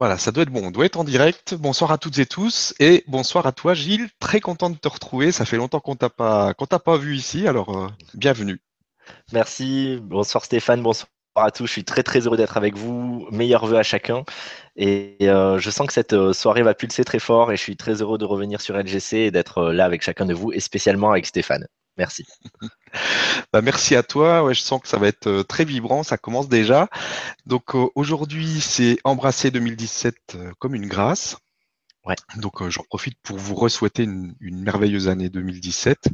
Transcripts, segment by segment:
Voilà, ça doit être bon, on doit être en direct. Bonsoir à toutes et tous et bonsoir à toi Gilles, très content de te retrouver. Ça fait longtemps qu'on t'a pas qu'on t'a pas vu ici, alors euh, bienvenue. Merci, bonsoir Stéphane, bonsoir à tous. Je suis très très heureux d'être avec vous. Meilleurs vœux à chacun. Et euh, je sens que cette euh, soirée va pulser très fort et je suis très heureux de revenir sur LGC et d'être là avec chacun de vous et spécialement avec Stéphane. Merci. Bah, merci à toi. Ouais, je sens que ça va être euh, très vibrant. Ça commence déjà. Donc euh, aujourd'hui, c'est embrasser 2017 euh, comme une grâce. Ouais. Donc j'en profite pour vous re-souhaiter une, merveilleuse année 2017.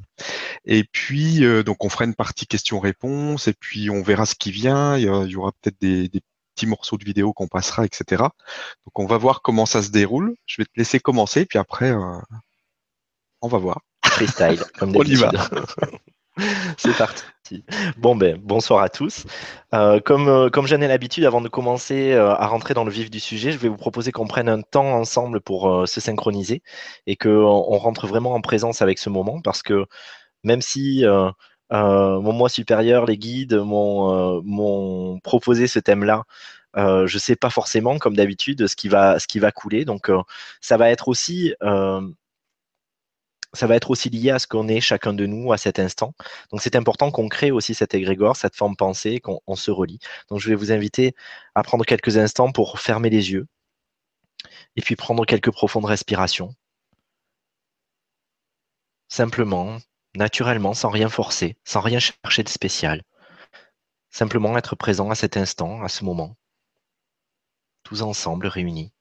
Et puis donc on fera une partie questions-réponses et puis on verra ce qui vient. Il y, aura peut-être des, petits morceaux de vidéo qu'on passera, etc. Donc on va voir comment ça se déroule. Je vais te laisser commencer puis après on va voir. Freestyle, comme d'habitude. C'est parti. Bon ben bonsoir à tous. Euh, comme euh, comme j'en ai l'habitude, avant de commencer euh, à rentrer dans le vif du sujet, je vais vous proposer qu'on prenne un temps ensemble pour se synchroniser et qu'on on rentre vraiment en présence avec ce moment parce que même si mon moi supérieur, les guides m'ont proposé ce thème-là, je ne sais pas forcément, comme d'habitude, ce qui va ce qui va couler. Donc ça va être aussi ça va être aussi lié à ce qu'on est chacun de nous à cet instant. Donc c'est important qu'on crée aussi cet égrégore, cette forme pensée, qu'on se relie. Donc je vais vous inviter à prendre quelques instants pour fermer les yeux et puis prendre quelques profondes respirations. Simplement, naturellement, sans rien forcer, sans rien chercher de spécial. Simplement être présent à cet instant, à ce moment. Tous ensemble réunis.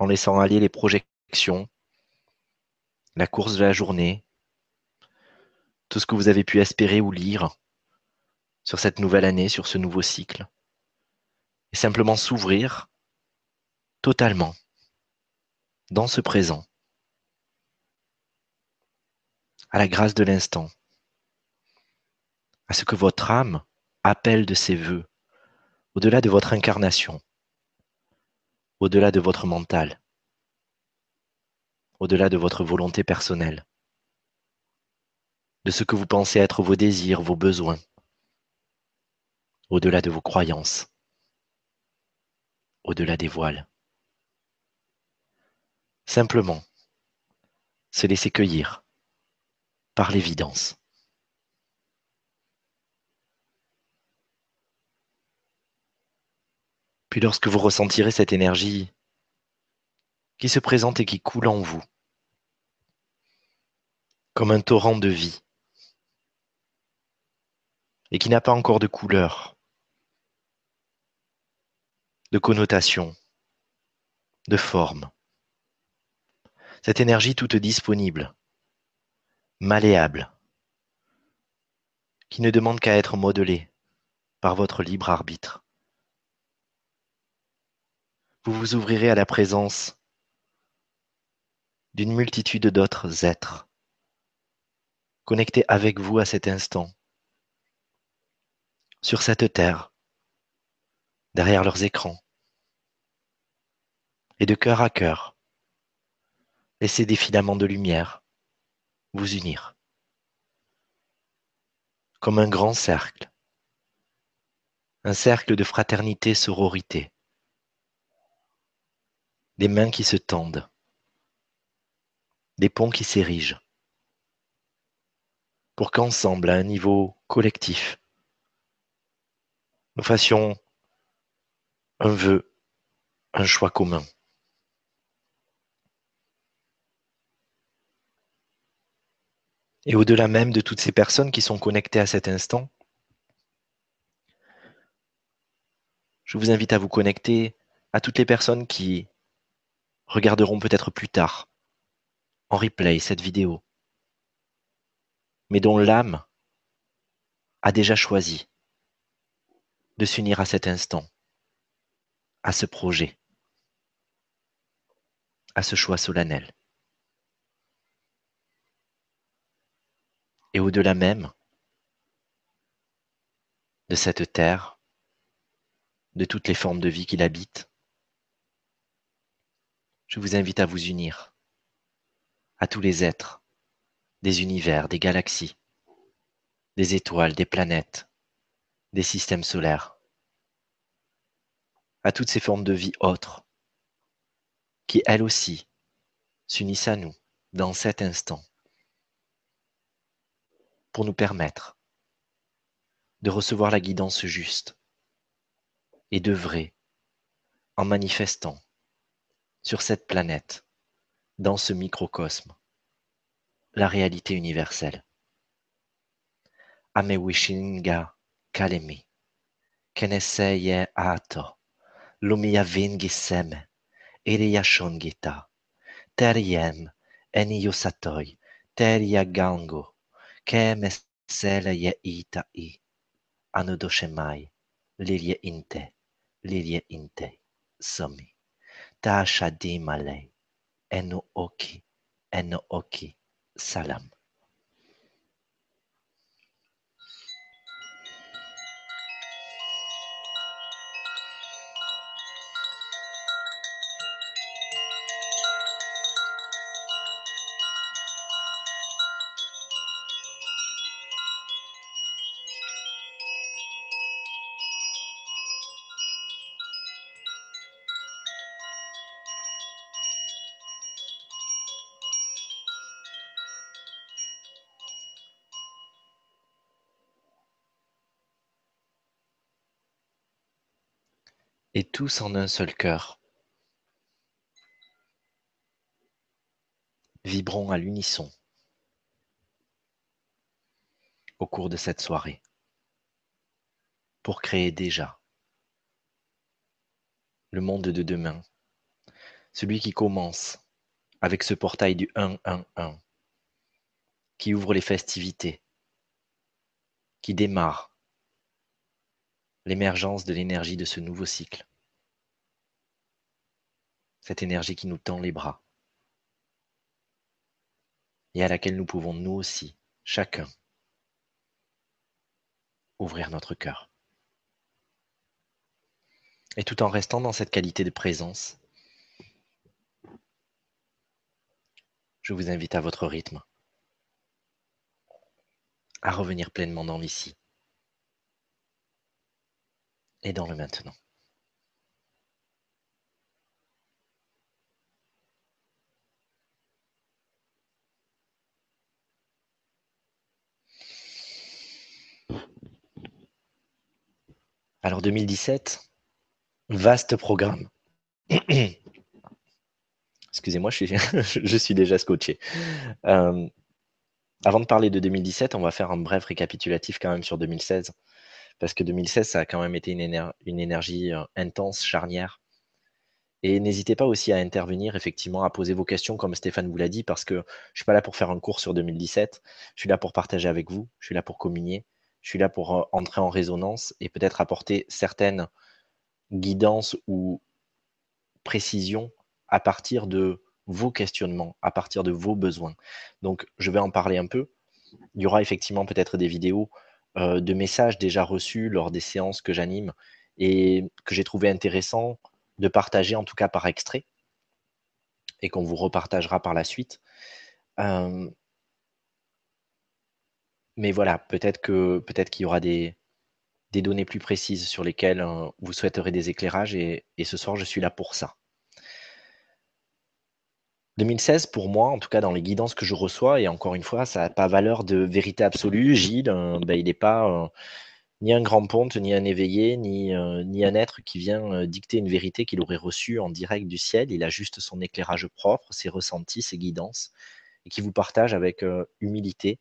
en laissant aller les la course de la journée, tout ce que vous avez pu espérer ou lire sur cette nouvelle année, sur ce nouveau cycle, et simplement s'ouvrir totalement dans ce présent, à la grâce de l'instant, à ce que votre âme appelle de ses voeux, au-delà de votre incarnation, au-delà de votre mental au-delà de votre volonté personnelle, de ce que vous pensez être vos désirs, vos besoins, au-delà de vos croyances, au-delà des voiles. Simplement, se laisser cueillir par l'évidence. Puis lorsque vous ressentirez cette énergie qui se présente et qui coule en vous, comme un torrent de vie, et qui n'a pas encore de couleur, de connotation, de forme. Cette énergie toute disponible, malléable, qui ne demande qu'à être modelée par votre libre arbitre. Vous vous ouvrirez à la présence d'une multitude d'autres êtres, connectés avec vous à cet instant, sur cette terre, derrière leurs écrans, et de cœur à cœur, laissez des filaments de lumière vous unir, comme un grand cercle, un cercle de fraternité, sororité, des mains qui se tendent, des ponts qui s'érigent, pour qu'ensemble, à un niveau collectif, nous fassions un vœu, un choix commun. Et au-delà même de toutes ces personnes qui sont connectées à cet instant, je vous invite à vous connecter à toutes les personnes qui regarderont peut-être plus tard en replay cette vidéo, mais dont l'âme a déjà choisi de s'unir à cet instant, à ce projet, à ce choix solennel. Et au-delà même de cette terre, de toutes les formes de vie qui l'habitent, je vous invite à vous unir à tous les êtres, des univers, des galaxies, des étoiles, des planètes, des systèmes solaires, à toutes ces formes de vie autres qui, elles aussi, s'unissent à nous dans cet instant pour nous permettre de recevoir la guidance juste et d'œuvrer en manifestant sur cette planète, dans ce microcosme, la réalité universelle. Ame wishinga kalemi, keneseye ato, lumia vingi seme, iriya shongita, teriem, eniyo satoi, teria gango, kemesele ita i, anudoshemai, lilie inte, lilie inte, somi. Tashadi malay, eno oki, eno oki, salam. Et tous en un seul cœur. Vibrons à l'unisson au cours de cette soirée pour créer déjà le monde de demain, celui qui commence avec ce portail du 1-1-1, qui ouvre les festivités, qui démarre l'émergence de l'énergie de ce nouveau cycle. Cette énergie qui nous tend les bras et à laquelle nous pouvons nous aussi, chacun, ouvrir notre cœur. Et tout en restant dans cette qualité de présence, je vous invite à votre rythme à revenir pleinement dans l'ici et dans le maintenant. Alors 2017, vaste programme. Excusez-moi, je suis, déjà scotché. Euh, avant de parler de 2017, on va faire un bref récapitulatif quand même sur 2016 parce que 2016, ça a quand même été une, énergie euh, intense, charnière. Et n'hésitez pas aussi à intervenir, effectivement, à poser vos questions, comme Stéphane vous l'a dit, parce que je ne suis pas là pour faire un cours sur 2017, je suis là pour partager avec vous, je suis là pour communier, je suis là pour euh, entrer en résonance et peut-être apporter certaines guidances ou précisions à partir de vos questionnements, à partir de vos besoins. Donc, je vais en parler un peu. Il y aura effectivement peut-être des vidéos euh, de messages déjà reçus lors des séances que j'anime et que j'ai trouvé intéressant de partager, en tout cas par extrait, et qu'on vous repartagera par la suite. Euh, mais voilà, peut-être qu'il y aura des, données plus précises sur lesquelles euh, vous souhaiterez des éclairages, et ce soir, je suis là pour ça. 2016, pour moi, en tout cas dans les guidances que je reçois, et encore une fois, ça n'a pas valeur de vérité absolue. Gilles, euh, ben, il n'est pas euh, ni un grand ponte, ni un éveillé, ni, ni un être qui vient dicter une vérité qu'il aurait reçue en direct du ciel. Il a juste son éclairage propre, ses ressentis, ses guidances, et qui vous partage avec humilité.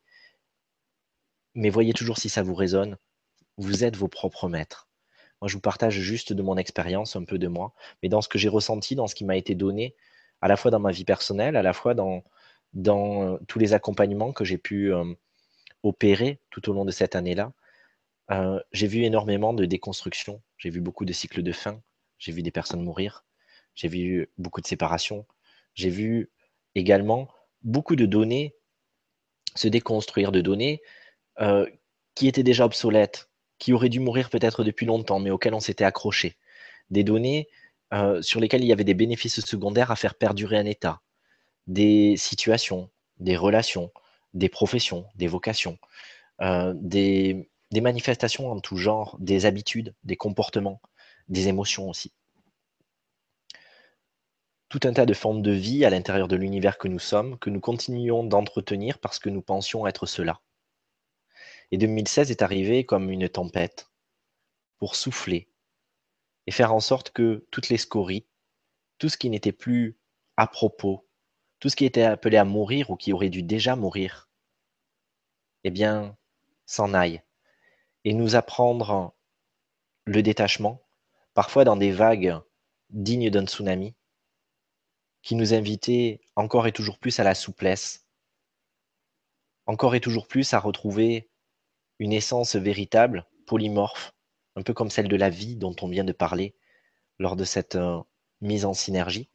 Mais voyez toujours si ça vous résonne. Vous êtes vos propres maîtres. Moi, je vous partage juste de mon expérience, un peu de moi, mais dans ce que j'ai ressenti, dans ce qui m'a été donné, à la fois dans ma vie personnelle, à la fois dans, dans euh, tous les accompagnements que j'ai pu euh, opérer tout au long de cette année-là. Euh, j'ai vu énormément de déconstruction, j'ai vu beaucoup de cycles de fin, j'ai vu des personnes mourir, j'ai vu beaucoup de séparations, j'ai vu également beaucoup de données se déconstruire, de données qui étaient déjà obsolètes, qui auraient dû mourir peut-être depuis longtemps, mais auxquelles on s'était accroché. Des données euh, sur lesquels il y avait des bénéfices secondaires à faire perdurer un état, des situations, des relations, des professions, des vocations, euh, des, manifestations en tout genre, des habitudes, des comportements, des émotions aussi. tout un tas de formes de vie à l'intérieur de l'univers que nous sommes, que nous continuons d'entretenir parce que nous pensions être cela. Et 2016 est arrivé comme une tempête pour souffler et faire en sorte que toutes les scories, tout ce qui n'était plus à propos, tout ce qui était appelé à mourir ou qui aurait dû déjà mourir, eh bien, s'en aille et nous apprendre le détachement, parfois dans des vagues dignes d'un tsunami, qui nous invitait encore et toujours plus à la souplesse, encore et toujours plus à retrouver une essence véritable, polymorphe, un peu comme celle de la vie dont on vient de parler lors de cette euh, mise en synergie,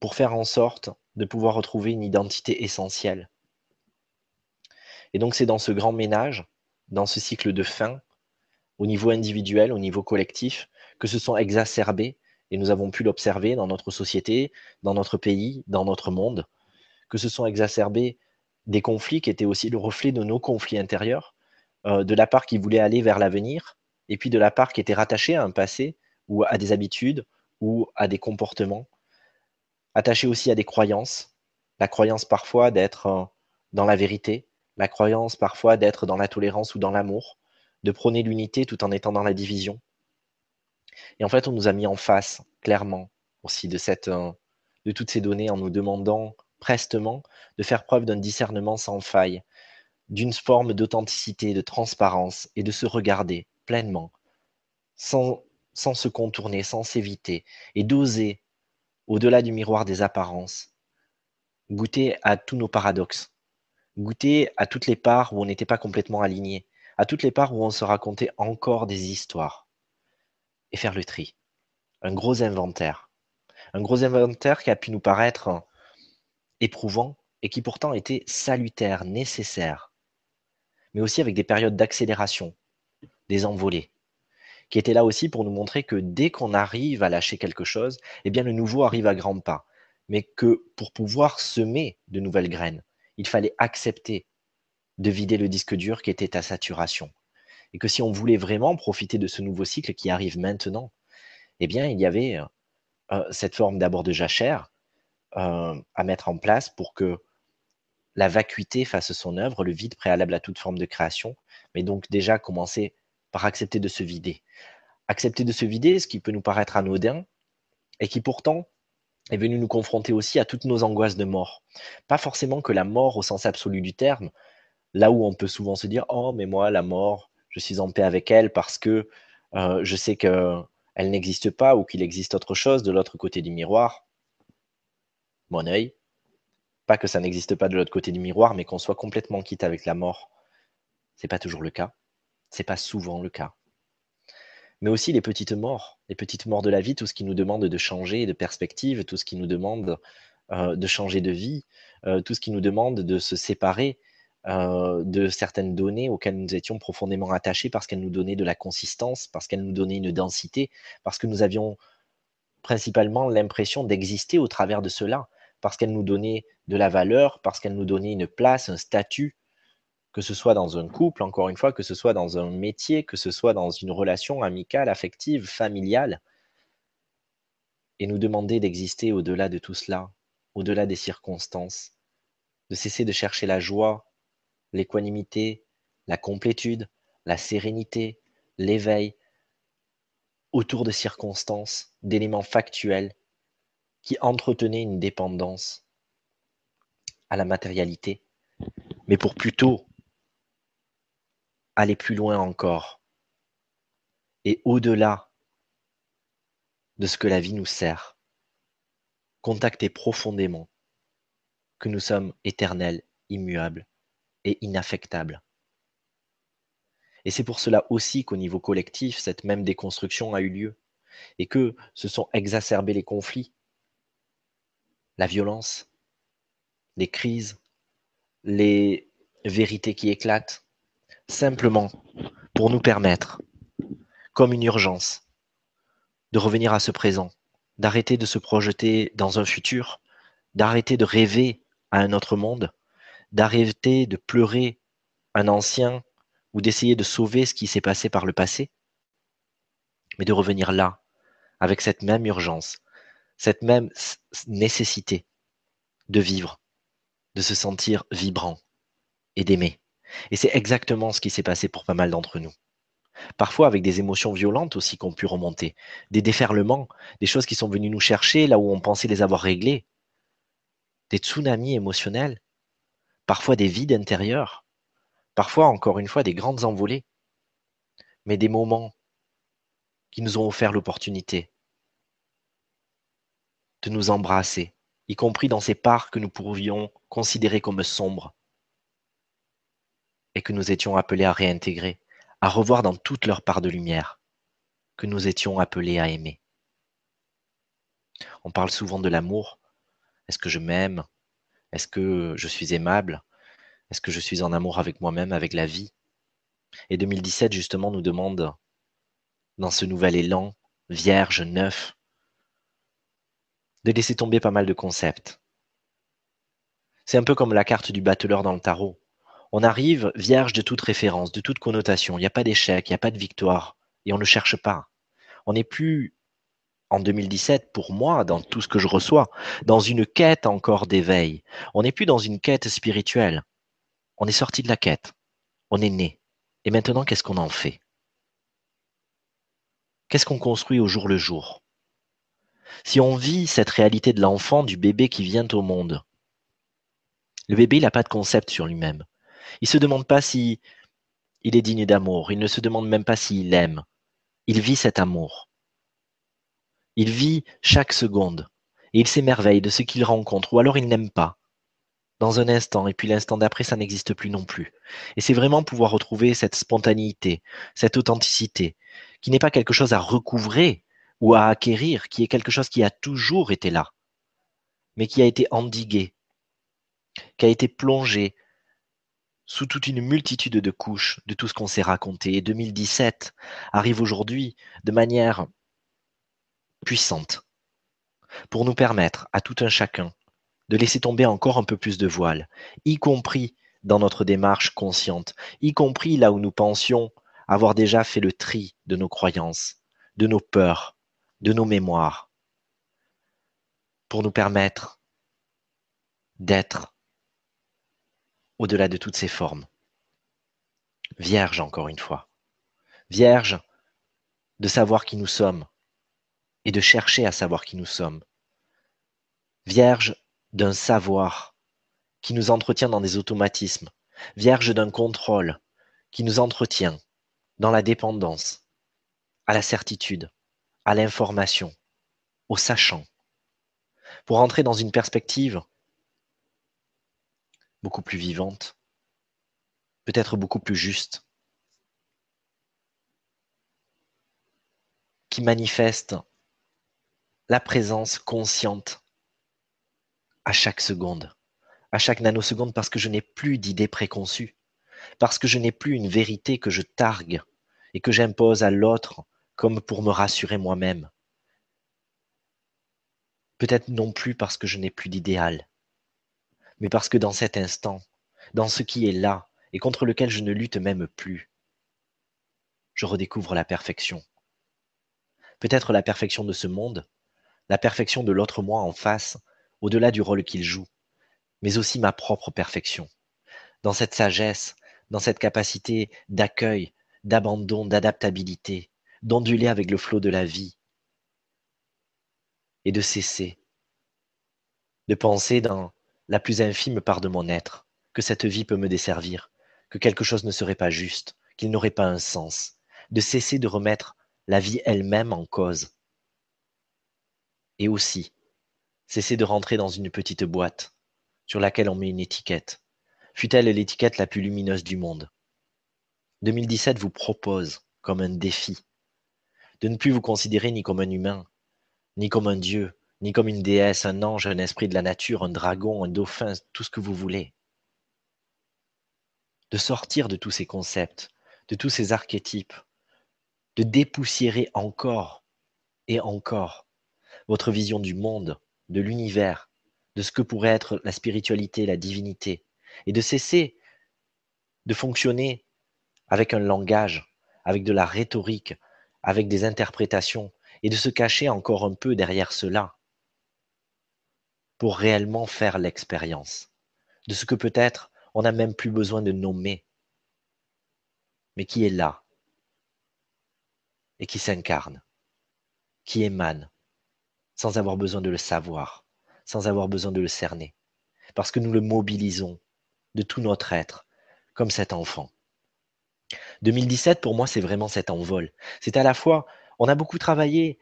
pour faire en sorte de pouvoir retrouver une identité essentielle. Et donc c'est dans ce grand ménage, dans ce cycle de fin, au niveau individuel, au niveau collectif, que se sont exacerbés et nous avons pu l'observer dans notre société, dans notre pays, dans notre monde, que se sont exacerbés des conflits qui étaient aussi le reflet de nos conflits intérieurs, euh, de la part qui voulait aller vers l'avenir, et puis de la part qui était rattachée à un passé ou à des habitudes ou à des comportements, attachée aussi à des croyances, la croyance parfois d'être euh, dans la vérité, la croyance parfois d'être dans la tolérance ou dans l'amour, de prôner l'unité tout en étant dans la division, et en fait, on nous a mis en face, clairement, aussi de, cette, euh, de toutes ces données en nous demandant prestement de faire preuve d'un discernement sans faille, d'une forme d'authenticité, de transparence et de se regarder pleinement, sans, sans se contourner, sans s'éviter, et d'oser, au-delà du miroir des apparences, goûter à tous nos paradoxes, goûter à toutes les parts où on n'était pas complètement aligné, à toutes les parts où on se racontait encore des histoires et faire le tri. Un gros inventaire. Un gros inventaire qui a pu nous paraître éprouvant et qui pourtant était salutaire, nécessaire, mais aussi avec des périodes d'accélération, des envolées, qui étaient là aussi pour nous montrer que dès qu'on arrive à lâcher quelque chose, eh bien le nouveau arrive à grands pas, mais que pour pouvoir semer de nouvelles graines, il fallait accepter de vider le disque dur qui était à saturation. Et que si on voulait vraiment profiter de ce nouveau cycle qui arrive maintenant, eh bien, il y avait euh, cette forme d'abord de jachère euh, à mettre en place pour que la vacuité fasse son œuvre, le vide préalable à toute forme de création, mais donc déjà commencer par accepter de se vider. Accepter de se vider, ce qui peut nous paraître anodin, et qui pourtant est venu nous confronter aussi à toutes nos angoisses de mort. Pas forcément que la mort au sens absolu du terme, là où on peut souvent se dire Oh, mais moi, la mort, je suis en paix avec elle parce que euh, je sais qu'elle n'existe pas ou qu'il existe autre chose de l'autre côté du miroir. Mon œil. Pas que ça n'existe pas de l'autre côté du miroir, mais qu'on soit complètement quitte avec la mort. C'est pas toujours le cas. C'est pas souvent le cas. Mais aussi les petites morts, les petites morts de la vie, tout ce qui nous demande de changer de perspective, tout ce qui nous demande euh, de changer de vie, euh, tout ce qui nous demande de se séparer euh, de certaines données auxquelles nous étions profondément attachés parce qu'elles nous donnaient de la consistance, parce qu'elles nous donnaient une densité, parce que nous avions principalement l'impression d'exister au travers de cela, parce qu'elles nous donnaient de la valeur, parce qu'elles nous donnaient une place, un statut, que ce soit dans un couple, encore une fois, que ce soit dans un métier, que ce soit dans une relation amicale, affective, familiale, et nous demander d'exister au-delà de tout cela, au-delà des circonstances, de cesser de chercher la joie l'équanimité, la complétude, la sérénité, l'éveil, autour de circonstances, d'éléments factuels qui entretenaient une dépendance à la matérialité, mais pour plutôt aller plus loin encore et au-delà de ce que la vie nous sert, contacter profondément que nous sommes éternels, immuables, inaffectable. Et c'est pour cela aussi qu'au niveau collectif, cette même déconstruction a eu lieu et que se sont exacerbés les conflits, la violence, les crises, les vérités qui éclatent, simplement pour nous permettre, comme une urgence, de revenir à ce présent, d'arrêter de se projeter dans un futur, d'arrêter de rêver à un autre monde d'arrêter de pleurer un ancien ou d'essayer de sauver ce qui s'est passé par le passé, mais de revenir là, avec cette même urgence, cette même nécessité de vivre, de se sentir vibrant et d'aimer. Et c'est exactement ce qui s'est passé pour pas mal d'entre nous. Parfois avec des émotions violentes aussi qu'on pu remonter, des déferlements, des choses qui sont venues nous chercher là où on pensait les avoir réglées, des tsunamis émotionnels, parfois des vides intérieurs, parfois encore une fois des grandes envolées, mais des moments qui nous ont offert l'opportunité de nous embrasser, y compris dans ces parts que nous pourrions considérer comme sombres et que nous étions appelés à réintégrer, à revoir dans toute leur part de lumière, que nous étions appelés à aimer. On parle souvent de l'amour. Est-ce que je m'aime? Est-ce que je suis aimable? Est-ce que je suis en amour avec moi-même, avec la vie? Et 2017, justement, nous demande, dans ce nouvel élan, vierge, neuf, de laisser tomber pas mal de concepts. C'est un peu comme la carte du battleur dans le tarot. On arrive vierge de toute référence, de toute connotation. Il n'y a pas d'échec, il n'y a pas de victoire. Et on ne cherche pas. On n'est plus en 2017, pour moi, dans tout ce que je reçois, dans une quête encore d'éveil. On n'est plus dans une quête spirituelle. On est sorti de la quête. On est né. Et maintenant, qu'est-ce qu'on en fait? Qu'est-ce qu'on construit au jour le jour? Si on vit cette réalité de l'enfant, du bébé qui vient au monde, le bébé, n'a pas de concept sur lui-même. Il ne se demande pas si il est digne d'amour. Il ne se demande même pas s'il aime. Il vit cet amour. Il vit chaque seconde. Et il s'émerveille de ce qu'il rencontre. Ou alors il n'aime pas. Dans un instant. Et puis l'instant d'après, ça n'existe plus non plus. Et c'est vraiment pouvoir retrouver cette spontanéité, cette authenticité, qui n'est pas quelque chose à recouvrer ou à acquérir, qui est quelque chose qui a toujours été là, mais qui a été endigué, qui a été plongé sous toute une multitude de couches de tout ce qu'on s'est raconté. Et 2017 arrive aujourd'hui de manière puissante pour nous permettre à tout un chacun de laisser tomber encore un peu plus de voiles, y compris dans notre démarche consciente, y compris là où nous pensions avoir déjà fait le tri de nos croyances, de nos peurs, de nos mémoires, pour nous permettre d'être au-delà de toutes ces formes. Vierge, encore une fois. Vierge de savoir qui nous sommes et de chercher à savoir qui nous sommes. Vierge d'un savoir qui nous entretient dans des automatismes. Vierge d'un contrôle qui nous entretient dans la dépendance, à la certitude, à l'information, au sachant, pour entrer dans une perspective beaucoup plus vivante, peut-être beaucoup plus juste, qui manifeste la présence consciente à chaque seconde, à chaque nanoseconde, parce que je n'ai plus d'idées préconçues, parce que je n'ai plus une vérité que je targue et que j'impose à l'autre comme pour me rassurer moi-même. Peut-être non plus parce que je n'ai plus d'idéal, mais parce que dans cet instant, dans ce qui est là et contre lequel je ne lutte même plus, je redécouvre la perfection. Peut-être la perfection de ce monde, la perfection de l'autre moi en face, au-delà du rôle qu'il joue, mais aussi ma propre perfection. Dans cette sagesse, dans cette capacité d'accueil, d'abandon, d'adaptabilité, d'onduler avec le flot de la vie et de cesser de penser dans la plus infime part de mon être, que cette vie peut me desservir, que quelque chose ne serait pas juste, qu'il n'aurait pas un sens, de cesser de remettre la vie elle-même en cause. Et aussi, cesser de rentrer dans une petite boîte sur laquelle on met une étiquette, fut-elle l'étiquette la plus lumineuse du monde? 2017 vous propose, comme un défi, de ne plus vous considérer ni comme un humain, ni comme un dieu, ni comme une déesse, un ange, un esprit de la nature, un dragon, un dauphin, tout ce que vous voulez. De sortir de tous ces concepts, de tous ces archétypes, de dépoussiérer encore et encore votre vision du monde, de l'univers, de ce que pourrait être la spiritualité, la divinité, et de cesser de fonctionner avec un langage, avec de la rhétorique, avec des interprétations, et de se cacher encore un peu derrière cela pour réellement faire l'expérience de ce que peut-être on n'a même plus besoin de nommer, mais qui est là et qui s'incarne, qui émane, sans avoir besoin de le savoir, sans avoir besoin de le cerner, parce que nous le mobilisons de tout notre être, comme cet enfant. 2017, pour moi, c'est vraiment cet envol. C'est à la fois, on a beaucoup travaillé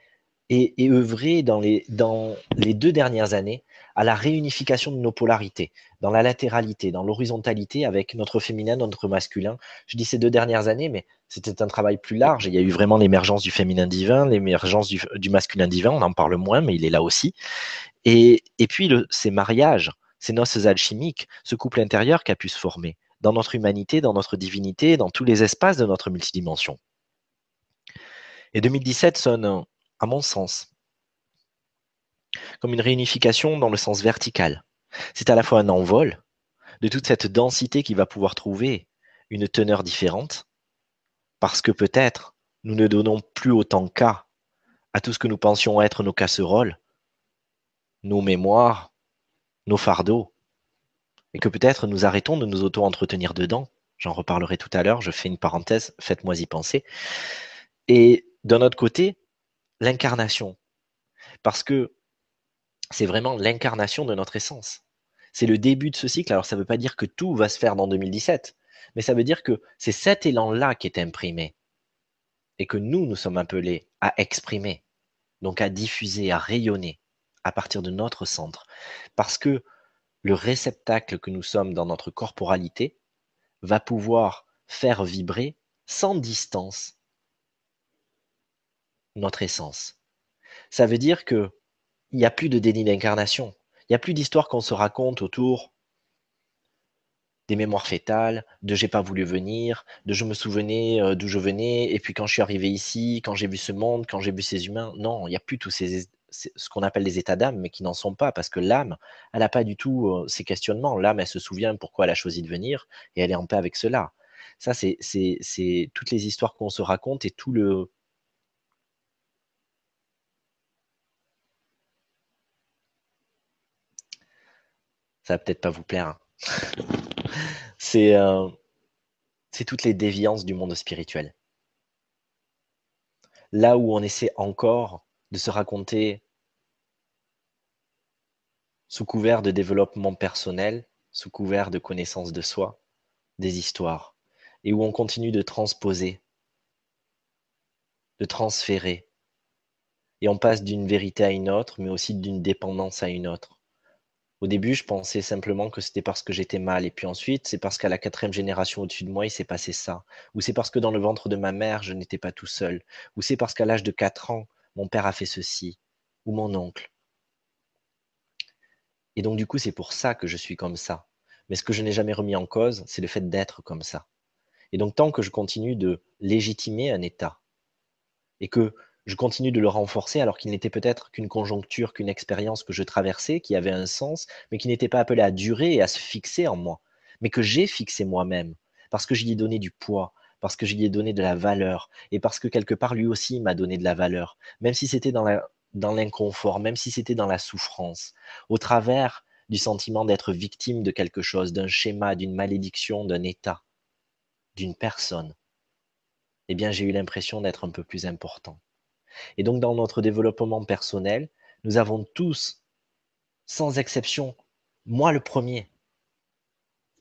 et, œuvré dans les, dans les deux dernières années à la réunification de nos polarités, dans la latéralité, dans l'horizontalité avec notre féminin, notre masculin. Je dis ces deux dernières années, mais c'était un travail plus large. Il y a eu vraiment l'émergence du féminin divin, l'émergence du, masculin divin, on en parle moins, mais il est là aussi. Et, et puis ces mariages, ces noces alchimiques, ce couple intérieur qui a pu se former dans notre humanité, dans notre divinité, dans tous les espaces de notre multidimension. Et 2017 sonne à mon sens, comme une réunification dans le sens vertical. C'est à la fois un envol de toute cette densité qui va pouvoir trouver une teneur différente, parce que peut-être nous ne donnons plus autant cas à tout ce que nous pensions être nos casseroles, nos mémoires, nos fardeaux, et que peut-être nous arrêtons de nous auto-entretenir dedans. J'en reparlerai tout à l'heure, je fais une parenthèse, faites-moi y penser. Et d'un autre côté, l'incarnation. Parce que c'est vraiment l'incarnation de notre essence. C'est le début de ce cycle. Alors ça ne veut pas dire que tout va se faire dans 2017, mais ça veut dire que c'est cet élan-là qui est imprimé et que nous, nous sommes appelés à exprimer, donc à diffuser, à rayonner à partir de notre centre. Parce que le réceptacle que nous sommes dans notre corporalité va pouvoir faire vibrer sans distance notre essence. Ça veut dire que il n'y a plus de déni d'incarnation. Il n'y a plus d'histoire qu'on se raconte autour des mémoires fétales, de j'ai pas voulu venir, de je me souvenais euh, d'où je venais, et puis quand je suis arrivé ici, quand j'ai vu ce monde, quand j'ai vu ces humains. Non, il n'y a plus tous ces, ce qu'on appelle les états d'âme, mais qui n'en sont pas, parce que l'âme, elle n'a pas du tout ces questionnements. L'âme, elle se souvient pourquoi elle a choisi de venir, et elle est en paix avec cela. Ça, c'est toutes les histoires qu'on se raconte et tout le, ça va peut-être pas vous plaire. Hein. Euh, c'est toutes les déviances du monde spirituel. Là où on essaie encore de se raconter sous couvert de développement personnel, sous couvert de connaissance de soi, des histoires, et où on continue de transposer, de transférer, et on passe d'une vérité à une autre, mais aussi d'une dépendance à une autre. Au début, je pensais simplement que c'était parce que j'étais mal. Et puis ensuite, c'est parce qu'à la quatrième génération au-dessus de moi, il s'est passé ça. Ou c'est parce que dans le ventre de ma mère, je n'étais pas tout seul. Ou c'est parce qu'à l'âge de 4 ans, mon père a fait ceci. Ou mon oncle. Et donc, du coup, c'est pour ça que je suis comme ça. Mais ce que je n'ai jamais remis en cause, c'est le fait d'être comme ça. Et donc, tant que je continue de légitimer un état, et que je continue de le renforcer alors qu'il n'était peut-être qu'une conjoncture, qu'une expérience que je traversais, qui avait un sens, mais qui n'était pas appelé à durer et à se fixer en moi, mais que j'ai fixé moi-même, parce que j'y ai donné du poids, parce que j'y ai donné de la valeur, et parce que quelque part lui aussi m'a donné de la valeur, même si c'était dans dans l'inconfort, même si c'était dans la souffrance, au travers du sentiment d'être victime de quelque chose, d'un schéma, d'une malédiction, d'un état, d'une personne, eh bien j'ai eu l'impression d'être un peu plus important. Et donc dans notre développement personnel, nous avons tous, sans exception, moi le premier,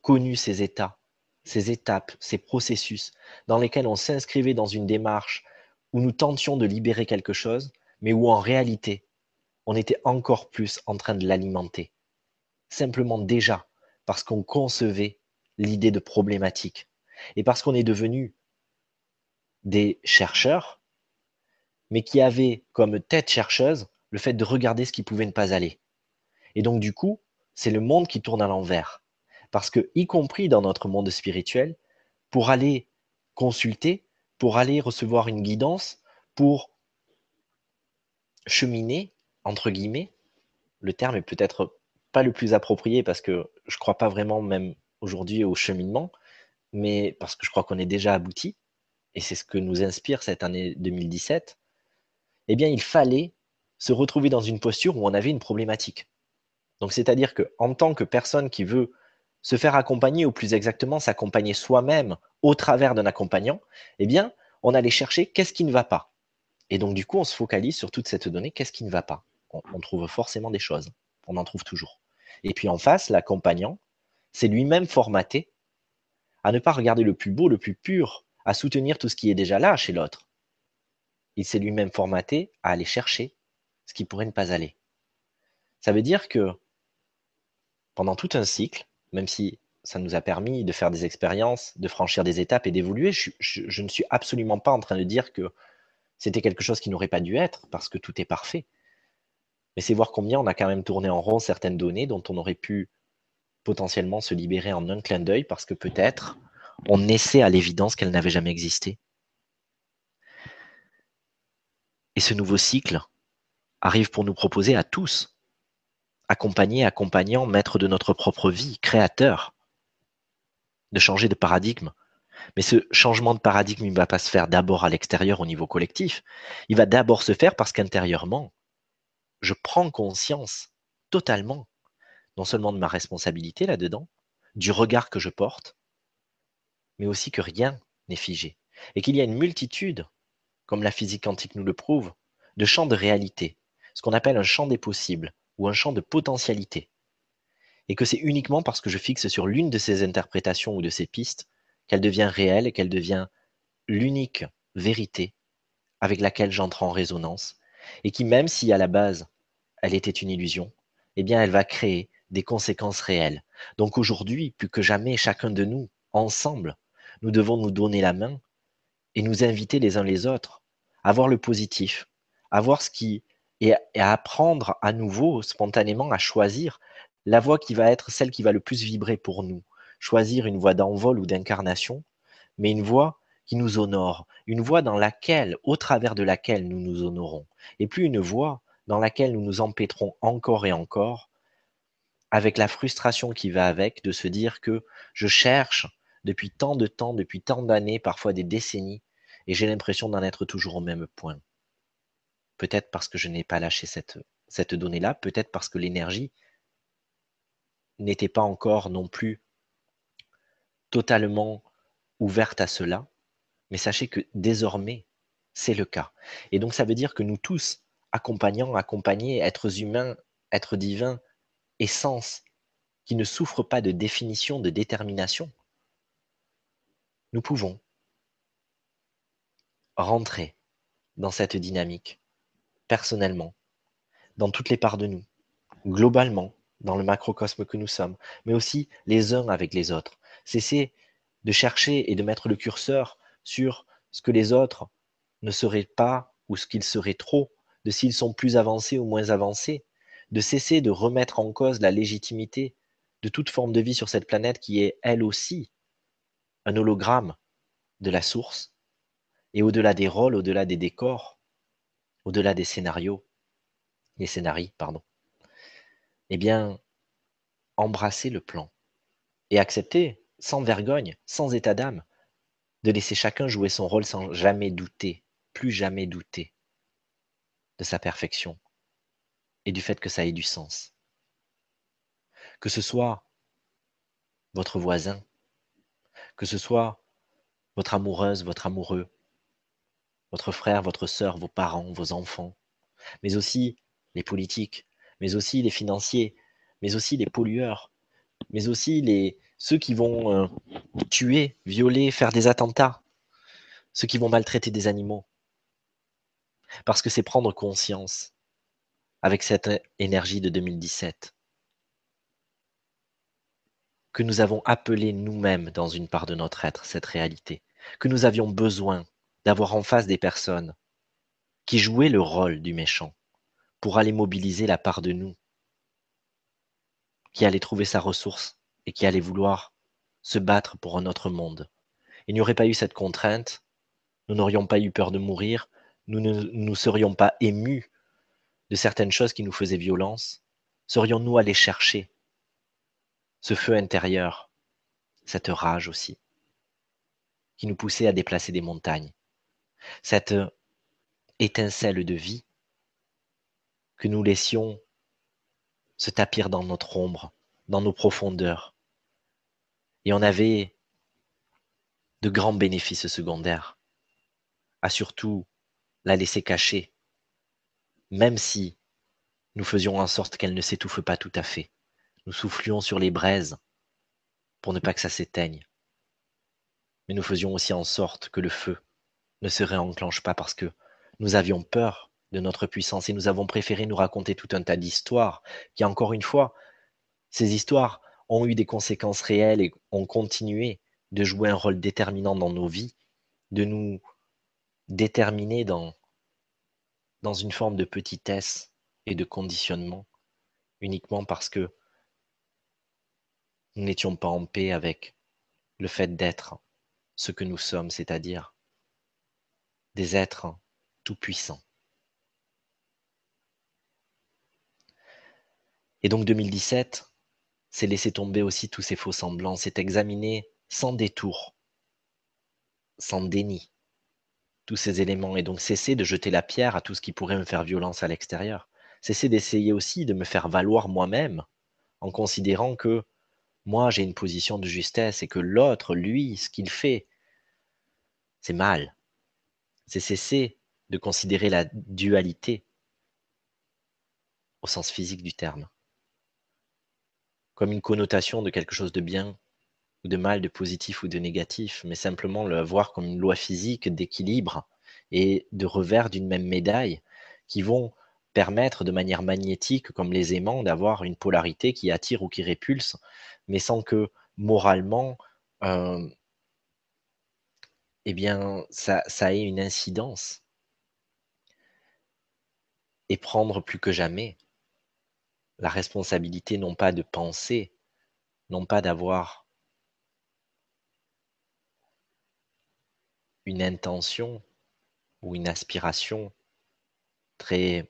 connu ces états, ces étapes, ces processus dans lesquels on s'inscrivait dans une démarche où nous tentions de libérer quelque chose, mais où en réalité, on était encore plus en train de l'alimenter. Simplement déjà parce qu'on concevait l'idée de problématique et parce qu'on est devenu des chercheurs mais qui avait comme tête chercheuse le fait de regarder ce qui pouvait ne pas aller. Et donc, du coup, c'est le monde qui tourne à l'envers. Parce que, y compris dans notre monde spirituel, pour aller consulter, pour aller recevoir une guidance, pour cheminer, entre guillemets, le terme est peut-être pas le plus approprié parce que je crois pas vraiment même aujourd'hui au cheminement, mais parce que je crois qu'on est déjà abouti, et c'est ce que nous inspire cette année 2017, eh bien, il fallait se retrouver dans une posture où on avait une problématique. Donc c'est-à-dire qu'en tant que personne qui veut se faire accompagner, ou plus exactement s'accompagner soi-même au travers d'un accompagnant, eh bien, on allait chercher qu'est-ce qui ne va pas. Et donc du coup, on se focalise sur toute cette donnée, qu'est-ce qui ne va pas? on trouve forcément des choses, on en trouve toujours. Et puis en face, l'accompagnant, c'est lui-même formaté à ne pas regarder le plus beau, le plus pur, à soutenir tout ce qui est déjà là chez l'autre. Il s'est lui-même formaté à aller chercher ce qui pourrait ne pas aller. Ça veut dire que pendant tout un cycle, même si ça nous a permis de faire des expériences, de franchir des étapes et d'évoluer, je, je, ne suis absolument pas en train de dire que c'était quelque chose qui n'aurait pas dû être, parce que tout est parfait. Mais c'est voir combien on a quand même tourné en rond certaines données dont on aurait pu potentiellement se libérer en un clin d'œil parce que peut-être on naissait à l'évidence qu'elle n'avait jamais existé. Et ce nouveau cycle arrive pour nous proposer à tous, accompagnés, accompagnants, maîtres de notre propre vie, créateurs, de changer de paradigme. Mais ce changement de paradigme, ne va pas se faire d'abord à l'extérieur au niveau collectif. Il va d'abord se faire parce qu'intérieurement, je prends conscience totalement non seulement de ma responsabilité là-dedans, du regard que je porte, mais aussi que rien n'est figé, et qu'il y a une multitude, comme la physique quantique nous le prouve, de champs de réalité, ce qu'on appelle un champ des possibles, ou un champ de potentialité, et que c'est uniquement parce que je fixe sur l'une de ces interprétations ou de ces pistes qu'elle devient réelle et qu'elle devient l'unique vérité avec laquelle j'entre en résonance, et qui même si à la base elle était une illusion, eh bien elle va créer des conséquences réelles. Donc aujourd'hui, plus que jamais, chacun de nous, ensemble, nous devons nous donner la main et nous inviter les uns les autres à voir le positif, à voir ce qui et à apprendre à nouveau spontanément à choisir la voie qui va être celle qui va le plus vibrer pour nous. Choisir une voie d'envol ou d'incarnation, mais une voie qui nous honore, une voie dans laquelle, au travers de laquelle nous nous honorons, et plus une voie dans laquelle nous nous empêtrons encore et encore avec la frustration qui va avec de se dire que je cherche depuis tant de temps, depuis tant d'années, parfois des décennies, et j'ai l'impression d'en être toujours au même point. Peut-être parce que je n'ai pas lâché cette, cette donnée-là, peut-être parce que l'énergie n'était pas encore non plus totalement ouverte à cela, mais sachez que désormais, c'est le cas. Et donc ça veut dire que nous tous, accompagnants, accompagnés, êtres humains, êtres divins, essence qui ne souffre pas de définition, de détermination, nous pouvons rentrer dans cette dynamique personnellement, dans toutes les parts de nous, globalement, dans le macrocosme que nous sommes, mais aussi les uns avec les autres. Cesser de chercher et de mettre le curseur sur ce que les autres ne seraient pas ou ce qu'ils seraient trop, de s'ils sont plus avancés ou moins avancés, de cesser de remettre en cause la légitimité de toute forme de vie sur cette planète qui est elle aussi un hologramme de la source, et au-delà des rôles, au-delà des décors, au-delà des scénarios, les scénarios, pardon, eh bien, embrasser le plan et accepter, sans vergogne, sans état d'âme, de laisser chacun jouer son rôle sans jamais douter, plus jamais douter de sa perfection, et du fait que ça ait du sens. Que ce soit votre voisin, que ce soit votre amoureuse, votre amoureux, votre frère, votre sœur, vos parents, vos enfants, mais aussi les politiques, mais aussi les financiers, mais aussi les pollueurs, mais aussi les, ceux qui vont euh, tuer, violer, faire des attentats, ceux qui vont maltraiter des animaux. Parce que c'est prendre conscience avec cette énergie de 2017 que nous avons appelé nous-mêmes dans une part de notre être cette réalité, que nous avions besoin d'avoir en face des personnes qui jouaient le rôle du méchant pour aller mobiliser la part de nous qui allait trouver sa ressource et qui allait vouloir se battre pour un autre monde. Il n'y aurait pas eu cette contrainte, nous n'aurions pas eu peur de mourir, nous ne nous serions pas émus de certaines choses qui nous faisaient violence, serions-nous allés chercher ce feu intérieur, cette rage aussi, qui nous poussait à déplacer des montagnes, cette étincelle de vie que nous laissions se tapir dans notre ombre, dans nos profondeurs. Et on avait de grands bénéfices secondaires, à surtout la laisser cacher, même si nous faisions en sorte qu'elle ne s'étouffe pas tout à fait. Nous soufflions sur les braises pour ne pas que ça s'éteigne. Mais nous faisions aussi en sorte que le feu ne se réenclenche pas parce que nous avions peur de notre puissance et nous avons préféré nous raconter tout un tas d'histoires qui, encore une fois, ces histoires ont eu des conséquences réelles et ont continué de jouer un rôle déterminant dans nos vies, de nous déterminer dans, dans une forme de petitesse et de conditionnement, uniquement parce que nous n'étions pas en paix avec le fait d'être ce que nous sommes, c'est-à-dire des êtres tout-puissants. Et donc 2017, c'est laisser tomber aussi tous ces faux semblants, c'est examiner sans détour, sans déni, tous ces éléments, et donc cesser de jeter la pierre à tout ce qui pourrait me faire violence à l'extérieur. Cesser d'essayer aussi de me faire valoir moi-même, en considérant que moi j'ai une position de justesse et que l'autre, lui, ce qu'il fait, c'est mal. C'est cesser de considérer la dualité au sens physique du terme comme une connotation de quelque chose de bien ou de mal, de positif ou de négatif, mais simplement le voir comme une loi physique d'équilibre et de revers d'une même médaille qui vont permettre de manière magnétique, comme les aimants, d'avoir une polarité qui attire ou qui répulse, mais sans que moralement, euh, eh bien, ça, ça ait une incidence. Et prendre plus que jamais la responsabilité non pas de penser, non pas d'avoir une intention ou une aspiration très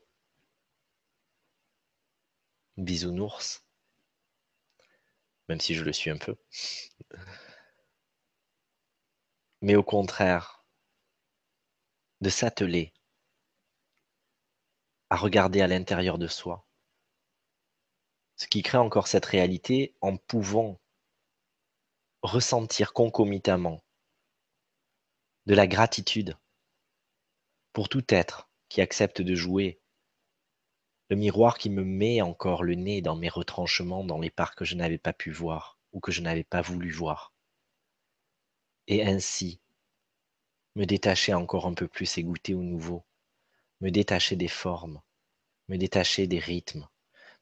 bisounours, même si je le suis un peu, mais au contraire, de s'atteler à regarder à l'intérieur de soi qui crée encore cette réalité en pouvant ressentir concomitamment de la gratitude pour tout être qui accepte de jouer, le miroir qui me met encore le nez dans mes retranchements, dans les parts que je n'avais pas pu voir ou que je n'avais pas voulu voir, et ainsi me détacher encore un peu plus et goûter au nouveau, me détacher des formes, me détacher des rythmes,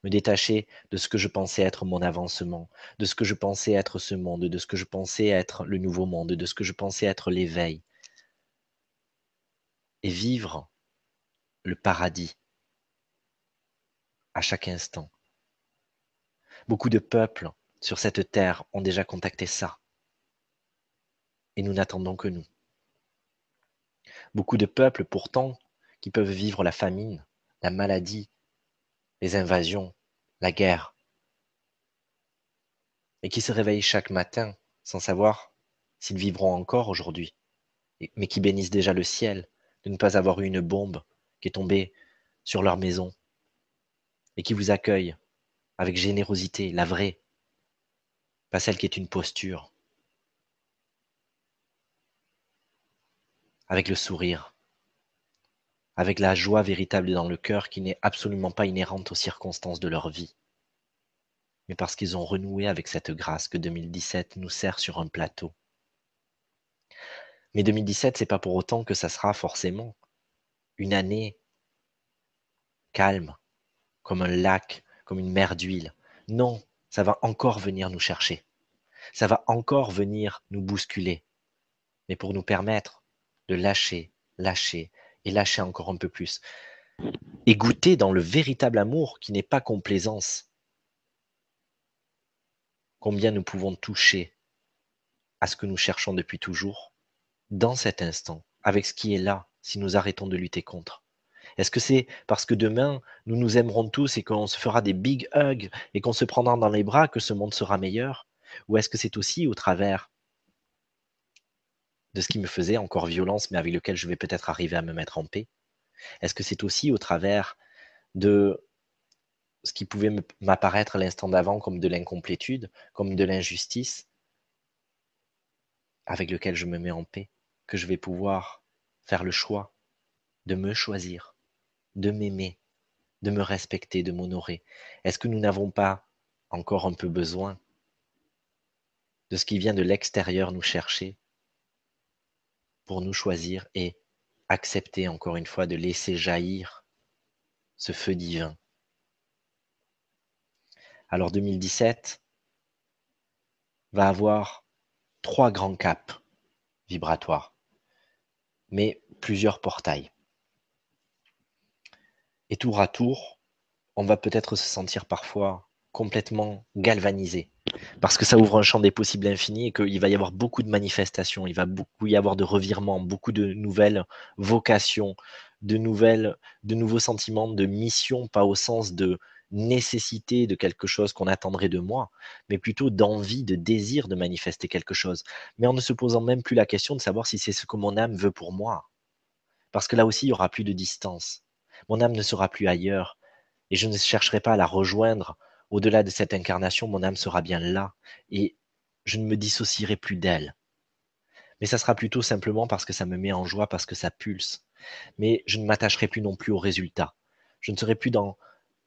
me détacher de ce que je pensais être mon avancement, de ce que je pensais être ce monde, de ce que je pensais être le nouveau monde, de ce que je pensais être l'éveil, et vivre le paradis à chaque instant. Beaucoup de peuples sur cette terre ont déjà contacté ça, et nous n'attendons que nous. Beaucoup de peuples pourtant qui peuvent vivre la famine, la maladie, les invasions, la guerre, et qui se réveillent chaque matin sans savoir s'ils vivront encore aujourd'hui, mais qui bénissent déjà le ciel de ne pas avoir eu une bombe qui est tombée sur leur maison, et qui vous accueillent avec générosité, la vraie, pas celle qui est une posture, avec le sourire avec la joie véritable dans le cœur qui n'est absolument pas inhérente aux circonstances de leur vie, mais parce qu'ils ont renoué avec cette grâce que 2017 nous sert sur un plateau. Mais 2017, c'est pas pour autant que ça sera forcément une année calme, comme un lac, comme une mer d'huile. Non, ça va encore venir nous chercher. Ça va encore venir nous bousculer, mais pour nous permettre de lâcher, lâcher, et lâcher encore un peu plus. Et goûter dans le véritable amour qui n'est pas complaisance. Combien nous pouvons toucher à ce que nous cherchons depuis toujours, dans cet instant, avec ce qui est là, si nous arrêtons de lutter contre. Est-ce que c'est parce que demain, nous nous aimerons tous et qu'on se fera des big hugs et qu'on se prendra dans les bras que ce monde sera meilleur? Ou est-ce que c'est aussi au travers de ce qui me faisait encore violence, mais avec lequel je vais peut-être arriver à me mettre en paix. Est-ce que c'est aussi au travers de ce qui pouvait m'apparaître l'instant d'avant comme de l'incomplétude, comme de l'injustice, avec lequel je me mets en paix, que je vais pouvoir faire le choix de me choisir, de m'aimer, de me respecter, de m'honorer? Est-ce que nous n'avons pas encore un peu besoin de ce qui vient de l'extérieur nous chercher pour nous choisir et accepter encore une fois de laisser jaillir ce feu divin Alors 2017 va avoir trois grands caps vibratoires, mais plusieurs portails. Et tour à tour, on va peut-être se sentir parfois complètement galvanisé, parce que ça ouvre un champ des possibles infini et qu'il va y avoir beaucoup de manifestations, il va y avoir de revirements, beaucoup de nouvelles vocations, de nouvelles, de nouveaux sentiments de mission, pas au sens de nécessité de quelque chose qu'on attendrait de moi, mais plutôt d'envie, de désir de manifester quelque chose, mais en ne se posant même plus la question de savoir si c'est ce que mon âme veut pour moi. Parce que là aussi, il y aura plus de distance. Mon âme ne sera plus ailleurs, et je ne chercherai pas à la rejoindre. Au-delà de cette incarnation, mon âme sera bien là, et je ne me dissocierai plus d'elle. Mais ça sera plutôt simplement parce que ça me met en joie, parce que ça pulse. Mais je ne m'attacherai plus non plus au résultat. Je ne serai plus dans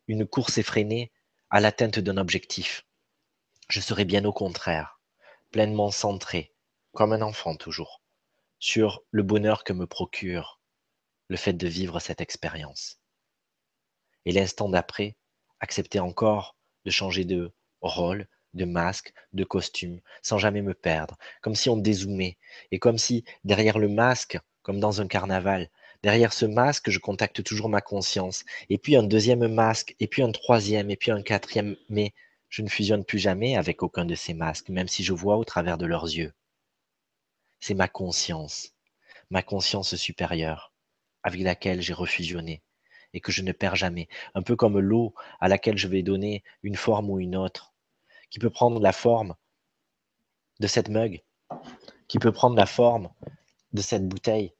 une course effrénée à l'atteinte d'un objectif. Je serai bien au contraire, pleinement centré, comme un enfant toujours, sur le bonheur que me procure le fait de vivre cette expérience. Et l'instant d'après, accepter encore de changer de rôle, de masque, de costume, sans jamais me perdre, comme si on dézoomait, et comme si derrière le masque, comme dans un carnaval, derrière ce masque, je contacte toujours ma conscience, et puis un deuxième masque, et puis un troisième, et puis un quatrième, mais je ne fusionne plus jamais avec aucun de ces masques, même si je vois au travers de leurs yeux. C'est ma conscience, ma conscience supérieure, avec laquelle j'ai refusionné et que je ne perds jamais. Un peu comme l'eau à laquelle je vais donner une forme ou une autre, qui peut prendre la forme de cette mug, qui peut prendre la forme de cette bouteille.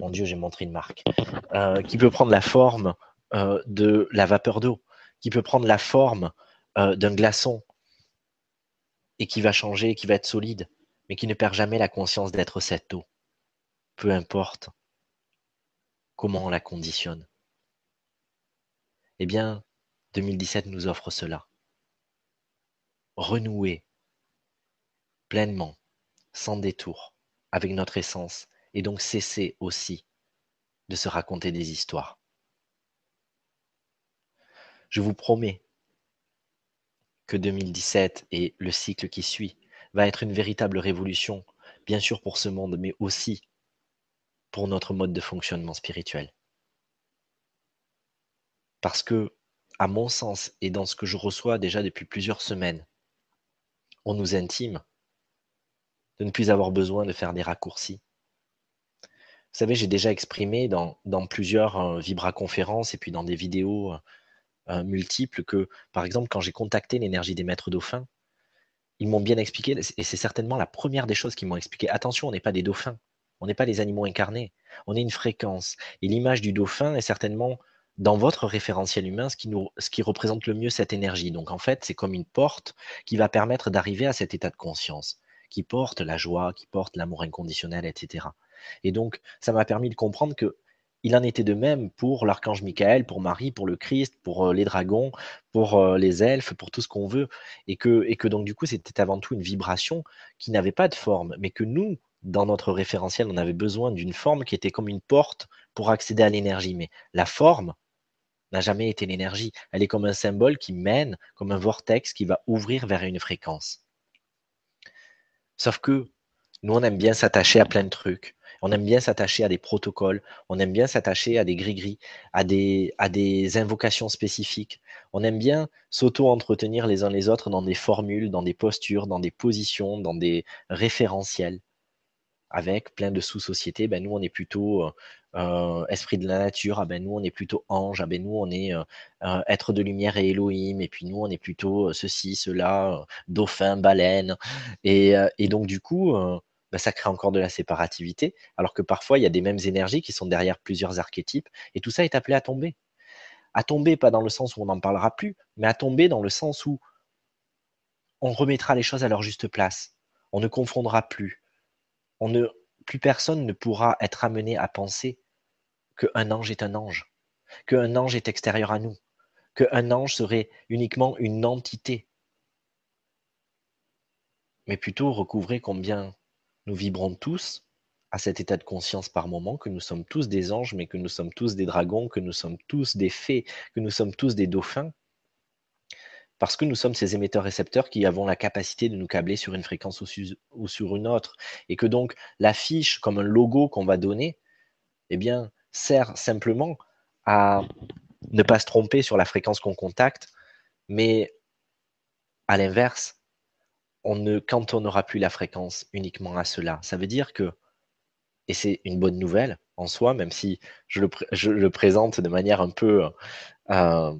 Mon Dieu, j'ai montré une marque. Euh, qui peut prendre la forme euh, de la vapeur d'eau, qui peut prendre la forme euh, d'un glaçon et qui va changer, qui va être solide, mais qui ne perd jamais la conscience d'être cette eau. Peu importe comment on la conditionne Eh bien, 2017 nous offre cela. Renouer pleinement, sans détour, avec notre essence, et donc cesser aussi de se raconter des histoires. Je vous promets que 2017 et le cycle qui suit va être une véritable révolution, bien sûr pour ce monde, mais aussi pour notre mode de fonctionnement spirituel. Parce que, à mon sens, et dans ce que je reçois déjà depuis plusieurs semaines, on nous intime de ne plus avoir besoin de faire des raccourcis. Vous savez, j'ai déjà exprimé dans, plusieurs euh, vibra-conférences et puis dans des vidéos euh, euh, multiples que, par exemple, quand j'ai contacté l'énergie des maîtres dauphins, ils m'ont bien expliqué, et c'est certainement la première des choses qu'ils m'ont expliqué, attention, on n'est pas des dauphins, on n'est pas les animaux incarnés. On est une fréquence. Et l'image du dauphin est certainement dans votre référentiel humain ce qui, représente le mieux cette énergie. Donc en fait, c'est comme une porte qui va permettre d'arriver à cet état de conscience, qui porte la joie, qui porte l'amour inconditionnel, etc. Et donc, ça m'a permis de comprendre que il en était de même pour l'archange Michael, pour Marie, pour le Christ, pour euh, les dragons, pour euh, les elfes, pour tout ce qu'on veut. Et que donc, du coup, c'était avant tout une vibration qui n'avait pas de forme, mais que nous, dans notre référentiel, on avait besoin d'une forme qui était comme une porte pour accéder à l'énergie. Mais la forme n'a jamais été l'énergie. Elle est comme un symbole qui mène, comme un vortex qui va ouvrir vers une fréquence. Sauf que nous, on aime bien s'attacher à plein de trucs. On aime bien s'attacher à des protocoles, on aime bien s'attacher à des gris-gris, à des, à des invocations spécifiques. On aime bien s'auto-entretenir les uns les autres dans des formules, dans des postures, dans des positions, dans des référentiels avec plein de sous-sociétés. Ben, nous, on est plutôt euh, euh, esprit de la nature. Ah ben, nous, on est plutôt ange. Ah ben, nous, on est euh, être de lumière et Elohim. Et puis, nous, on est plutôt ceci, cela, dauphin, baleine. Et, et, donc, du coup, ben, ça crée encore de la séparativité. Alors que parfois, il y a des mêmes énergies qui sont derrière plusieurs archétypes. Et tout ça est appelé à tomber. à tomber pas dans le sens où on n'en parlera plus, mais à tomber dans le sens où on remettra les choses à leur juste place. On ne confondra plus. Plus personne ne pourra être amené à penser qu'un ange est un ange, qu'un ange est extérieur à nous, qu'un ange serait uniquement une entité, mais plutôt recouvrer combien nous vibrons tous à cet état de conscience par moment, que nous sommes tous des anges, mais que nous sommes tous des dragons, que nous sommes tous des fées, que nous sommes tous des dauphins, parce que nous sommes ces émetteurs-récepteurs qui avons la capacité de nous câbler sur une fréquence ou, sur une autre, et que donc l'affiche comme un logo qu'on va donner, eh bien, sert simplement à ne pas se tromper sur la fréquence qu'on contacte, mais à l'inverse, on ne cantonnera plus la fréquence uniquement à cela. Ça veut dire que, et c'est une bonne nouvelle en soi, même si je le, présente de manière un peu euh,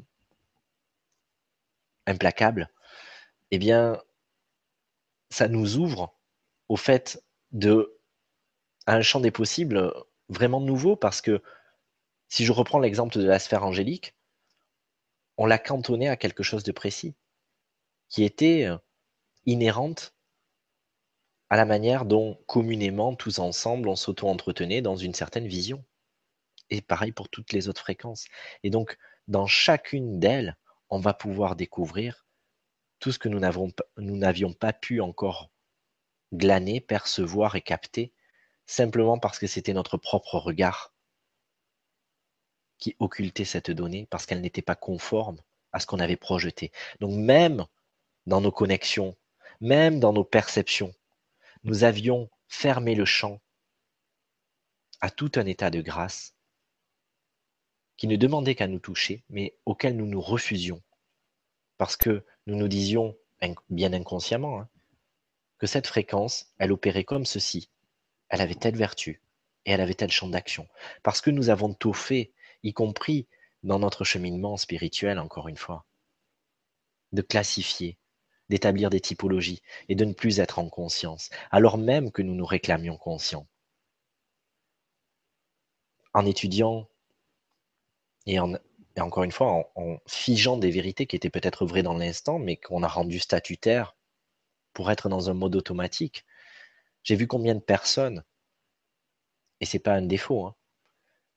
implacable, eh bien, ça nous ouvre au fait de un champ des possibles vraiment nouveau parce que si je reprends l'exemple de la sphère angélique, on l'a cantonné à quelque chose de précis, qui était euh, inhérente à la manière dont communément, tous ensemble, on s'auto-entretenait dans une certaine vision. Et pareil pour toutes les autres fréquences. Et donc, dans chacune d'elles, on va pouvoir découvrir tout ce que nous n'avions pas pu encore glaner, percevoir et capter, simplement parce que c'était notre propre regard qui occultait cette donnée, parce qu'elle n'était pas conforme à ce qu'on avait projeté. Donc même dans nos connexions, même dans nos perceptions, nous avions fermé le champ à tout un état de grâce qui ne demandait qu'à nous toucher, mais auquel nous nous refusions, parce que nous nous disions, bien inconsciemment, hein, que cette fréquence, elle opérait comme ceci, elle avait telle vertu, et elle avait tel champ d'action, parce que nous avons tout fait, y compris dans notre cheminement spirituel, encore une fois, de classifier, d'établir des typologies et de ne plus être en conscience, alors même que nous nous réclamions conscients. En étudiant et, en, encore une fois en, en, figeant des vérités qui étaient peut-être vraies dans l'instant, mais qu'on a rendues statutaires pour être dans un mode automatique, j'ai vu combien de personnes, et c'est pas un défaut, hein,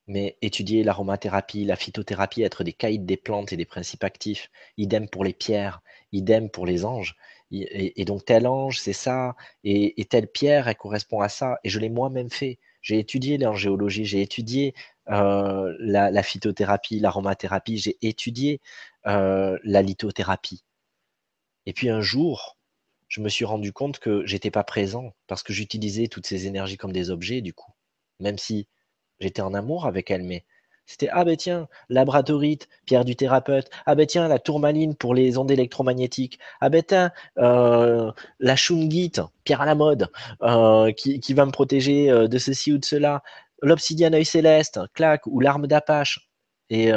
mais étudier l'aromathérapie, la phytothérapie, être des caïds des plantes et des principes actifs, idem pour les pierres, idem pour les anges. Et, donc tel ange, c'est ça, et, telle pierre, elle correspond à ça. Et je l'ai moi-même fait. J'ai étudié l'angéologie, j'ai étudié euh, la, phytothérapie, l'aromathérapie, j'ai étudié euh, la lithothérapie. Et puis un jour, je me suis rendu compte que j'étais pas présent parce que j'utilisais toutes ces énergies comme des objets, du coup. Même si J'étais en amour avec elle, mais c'était ah ben tiens, labradorite, pierre du thérapeute. Ah ben tiens, la tourmaline pour les ondes électromagnétiques. Ah ben tiens, euh, la shungite, pierre à la mode, euh, qui, va me protéger de ceci ou de cela. L'obsidienne œil céleste, clac, ou l'arme d'Apache. Et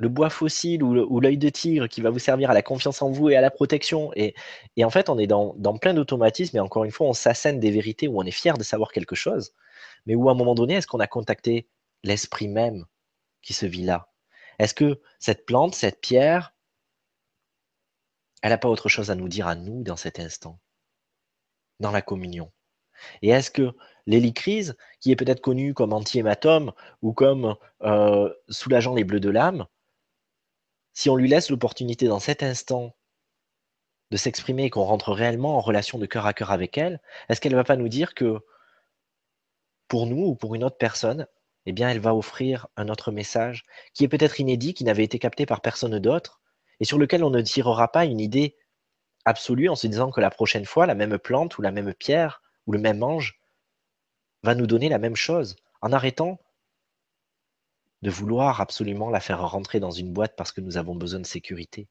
le bois fossile ou l'œil de tigre qui va vous servir à la confiance en vous et à la protection. Et, en fait, on est dans, dans plein d'automatismes et encore une fois, on s'assène des vérités où on est fier de savoir quelque chose mais où à un moment donné, est-ce qu'on a contacté l'esprit même qui se vit là? Est-ce que cette plante, cette pierre, elle n'a pas autre chose à nous dire à nous dans cet instant, dans la communion? Et est-ce que l'hélicryse, qui est peut-être connue comme anti-hématome ou comme euh, soulageant les bleus de l'âme, si on lui laisse l'opportunité dans cet instant de s'exprimer et qu'on rentre réellement en relation de cœur à cœur avec elle, est-ce qu'elle ne va pas nous dire que pour nous ou pour une autre personne, eh bien, elle va offrir un autre message qui est peut-être inédit, qui n'avait été capté par personne d'autre, et sur lequel on ne tirera pas une idée absolue en se disant que la prochaine fois, la même plante ou la même pierre ou le même ange va nous donner la même chose, en arrêtant de vouloir absolument la faire rentrer dans une boîte parce que nous avons besoin de sécurité.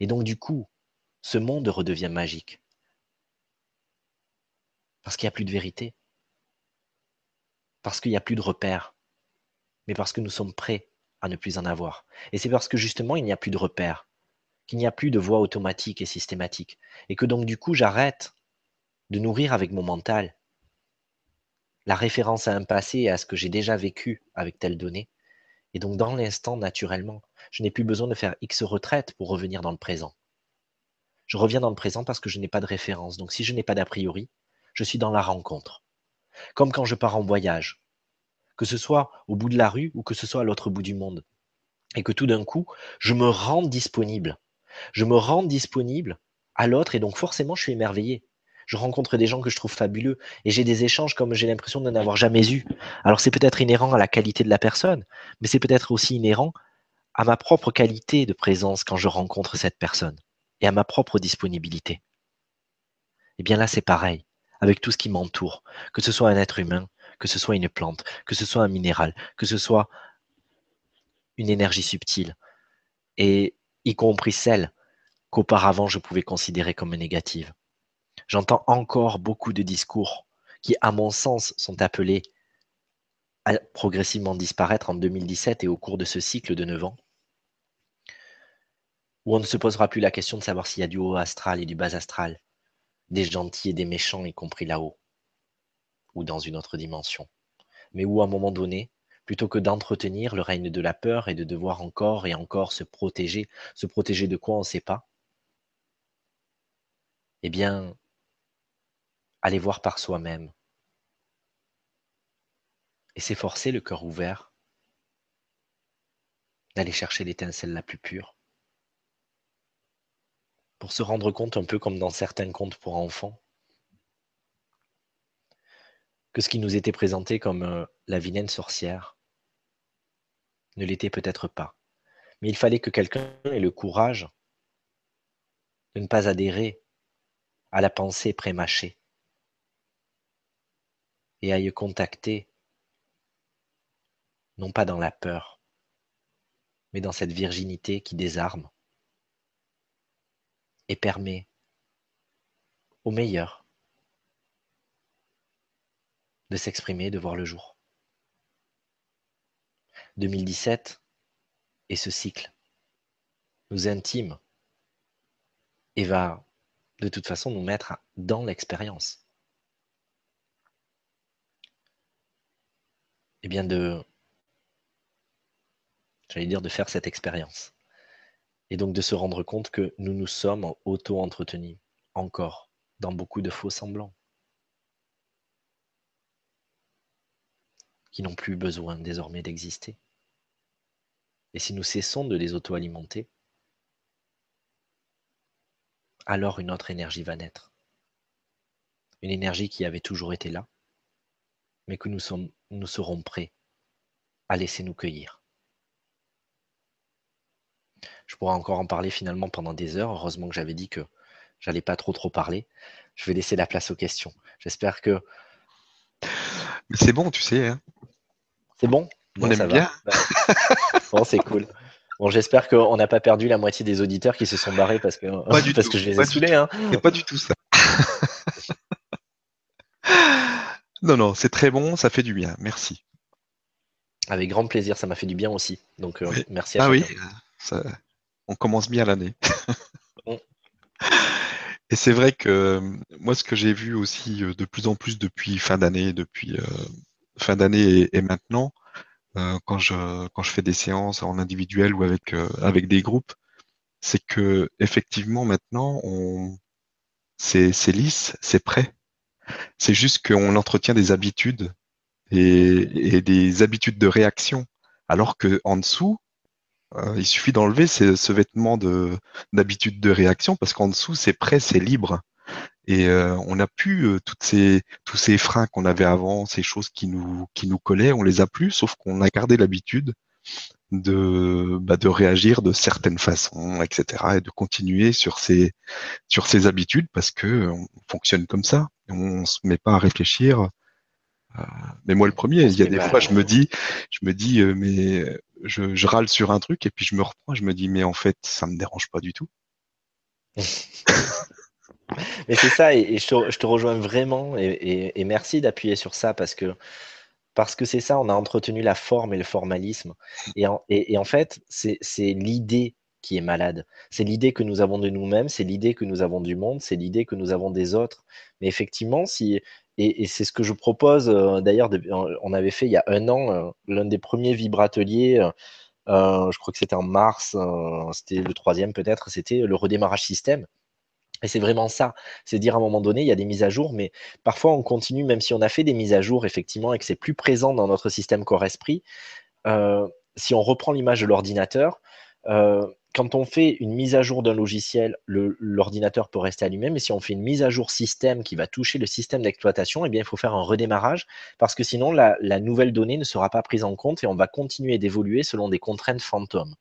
Et donc, du coup, ce monde redevient magique. Parce qu'il n'y a plus de vérité. Parce qu'il n'y a plus de repères. Mais parce que nous sommes prêts à ne plus en avoir. Et c'est parce que justement, il n'y a plus de repères, qu'il n'y a plus de voie automatique et systématique. Et que donc, du coup, j'arrête de nourrir avec mon mental la référence à un passé et à ce que j'ai déjà vécu avec telle donnée, Et donc, dans l'instant, naturellement, je n'ai plus besoin de faire X retraite pour revenir dans le présent. Je reviens dans le présent parce que je n'ai pas de référence. Donc, si je n'ai pas d'a priori, je suis dans la rencontre. Comme quand je pars en voyage, que ce soit au bout de la rue ou que ce soit à l'autre bout du monde. Et que tout d'un coup, je me rends disponible. Je me rends disponible à l'autre et donc forcément, je suis émerveillé. Je rencontre des gens que je trouve fabuleux et j'ai des échanges comme j'ai l'impression de n'en avoir jamais eu. Alors c'est peut-être inhérent à la qualité de la personne, mais c'est peut-être aussi inhérent à ma propre qualité de présence quand je rencontre cette personne et à ma propre disponibilité. Et eh bien là, c'est pareil, avec tout ce qui m'entoure, que ce soit un être humain, que ce soit une plante, que ce soit un minéral, que ce soit une énergie subtile, et y compris celle qu'auparavant je pouvais considérer comme négative. J'entends encore beaucoup de discours qui, à mon sens, sont appelés à progressivement disparaître en 2017 et au cours de ce cycle de 9 ans, où on ne se posera plus la question de savoir s'il y a du haut astral et du bas astral, des gentils et des méchants, y compris là-haut, ou dans une autre dimension, mais où à un moment donné, plutôt que d'entretenir le règne de la peur et de devoir encore et encore se protéger, se protéger de quoi on ne sait pas, eh bien, aller voir par soi-même. Et s'efforcer le cœur ouvert d'aller chercher l'étincelle la plus pure. Pour se rendre compte un peu comme dans certains contes pour enfants. Que ce qui nous était présenté comme euh, la vilaine sorcière ne l'était peut-être pas. Mais il fallait que quelqu'un ait le courage de ne pas adhérer à la pensée prémâchée et aille contacter, non pas dans la peur, mais dans cette virginité qui désarme et permet au meilleur de s'exprimer, de voir le jour. 2017 et ce cycle nous intime et va de toute façon nous mettre dans l'expérience. Eh bien de, j'allais dire, de faire cette expérience. Et donc de se rendre compte que nous nous sommes auto-entretenus, encore, dans beaucoup de faux semblants, qui n'ont plus besoin désormais d'exister. Et si nous cessons de les auto-alimenter, alors une autre énergie va naître. Une énergie qui avait toujours été là, mais que nous, sommes, nous serons prêts à laisser nous cueillir. Je pourrais encore en parler finalement pendant des heures. Heureusement que j'avais dit que j'allais pas trop trop parler. Je vais laisser la place aux questions. J'espère que. Mais c'est bon, tu sais. Hein. c'est bon? On aime bien. bon, c'est cool. Bon, j'espère qu'on n'a pas perdu la moitié des auditeurs qui se sont barrés parce que, parce que je les ai saoulés. Hein. pas du tout ça. non, non, c'est très bon, ça fait du bien. Merci. Avec grand plaisir, ça m'a fait du bien aussi. Donc, euh, merci à Ah oui, on commence bien l'année. Et c'est vrai que moi, ce que j'ai vu aussi euh, de plus en plus depuis fin d'année, depuis euh, fin d'année et, maintenant, euh, quand je quand je fais des séances en individuel ou avec avec des groupes, c'est que effectivement maintenant, on c'est c'est lisse, c'est prêt. C'est juste qu'on entretient des habitudes et, des habitudes de réaction, alors que en dessous, euh, il suffit d'enlever ce vêtement de d'habitude de réaction parce qu'en dessous c'est prêt, c'est libre. Et euh, on n'a plus euh, tous ces freins qu'on avait avant, ces choses qui nous, qui nous collaient, on les a plus, sauf qu'on a gardé l'habitude de, bah, de réagir de certaines façons, etc. et de continuer sur ces, sur ces habitudes parce que on fonctionne comme ça. On se met pas à réfléchir. mais moi le premier, il y a des fois je me dis, je me dis, mais je, râle sur un truc et puis je me reprends, je me dis mais en fait ça me dérange pas du tout. mais c'est ça et, je, te, rejoins vraiment et, merci d'appuyer sur ça parce que parce que c'est ça, on a entretenu la forme et le formalisme et en, fait c'est l'idée qui est malade. C'est l'idée que nous avons de nous-mêmes, c'est l'idée que nous avons du monde, c'est l'idée que nous avons des autres. Mais effectivement, si et, c'est ce que je propose. Euh, d'ailleurs, on avait fait il y a un an euh, l'un des premiers vibrateliers. Euh, je crois que c'était en mars, c'était le troisième peut-être. C'était le redémarrage système. Et c'est vraiment ça, c'est dire à un moment donné, il y a des mises à jour, mais parfois on continue, même si on a fait des mises à jour, effectivement, et que c'est plus présent dans notre système corps-esprit, si on reprend l'image de l'ordinateur, euh, quand on fait une mise à jour d'un logiciel, l'ordinateur peut rester allumé, mais si on fait une mise à jour système qui va toucher le système d'exploitation, eh il faut faire un redémarrage parce que sinon, la, nouvelle donnée ne sera pas prise en compte et on va continuer d'évoluer selon des contraintes fantômes.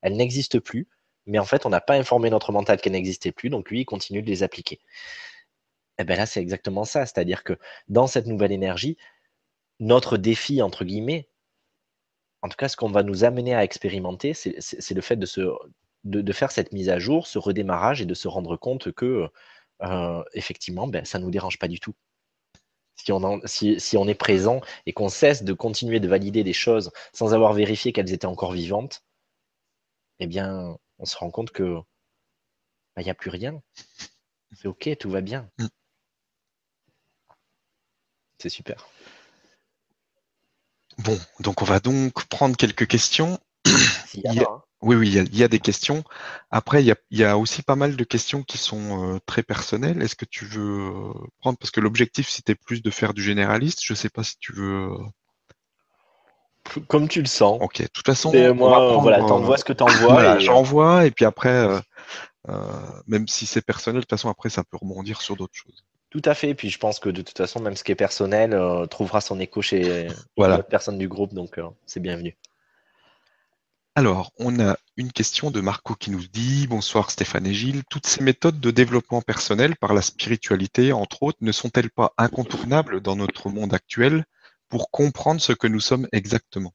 Elle n'existe plus, mais en fait, on n'a pas informé notre mental qu'elle n'existait plus, donc lui, il continue de les appliquer. Et eh bien là, c'est exactement ça, c'est-à-dire que dans cette nouvelle énergie, notre défi, entre guillemets, en tout cas, ce qu'on va nous amener à expérimenter, c'est le fait de, faire cette mise à jour, ce redémarrage et de se rendre compte que, euh, effectivement, ben, ça ne nous dérange pas du tout. Si on, est présent et qu'on cesse de continuer de valider des choses sans avoir vérifié qu'elles étaient encore vivantes, eh bien, on se rend compte que il ben, n'y a plus rien. C'est OK, tout va bien. Mm. C'est super. Bon, donc on va donc prendre quelques questions. Hein. Oui, oui, il y, a, des questions. Après, il y a, aussi pas mal de questions qui sont euh, très personnelles. Est-ce que tu veux euh, prendre Parce que l'objectif, c'était plus de faire du généraliste. Je ne sais pas si tu veux. Euh, Comme tu le sens. Ok, de toute façon. moi, voilà, t'envoies ce que t'envoies. Voilà, j'envoie, et puis après, même si c'est personnel, de toute façon, après, ça peut rebondir sur d'autres choses. Tout à fait. Puis je pense que de toute façon, même ce qui est personnel euh, trouvera son écho chez voilà. personne du groupe, donc euh, c'est bienvenu. Alors, on a une question de Marco qui nous dit Bonsoir Stéphane et Gilles. Toutes ces méthodes de développement personnel par la spiritualité, entre autres, ne sont-elles pas incontournables dans notre monde actuel? Pour comprendre ce que nous sommes exactement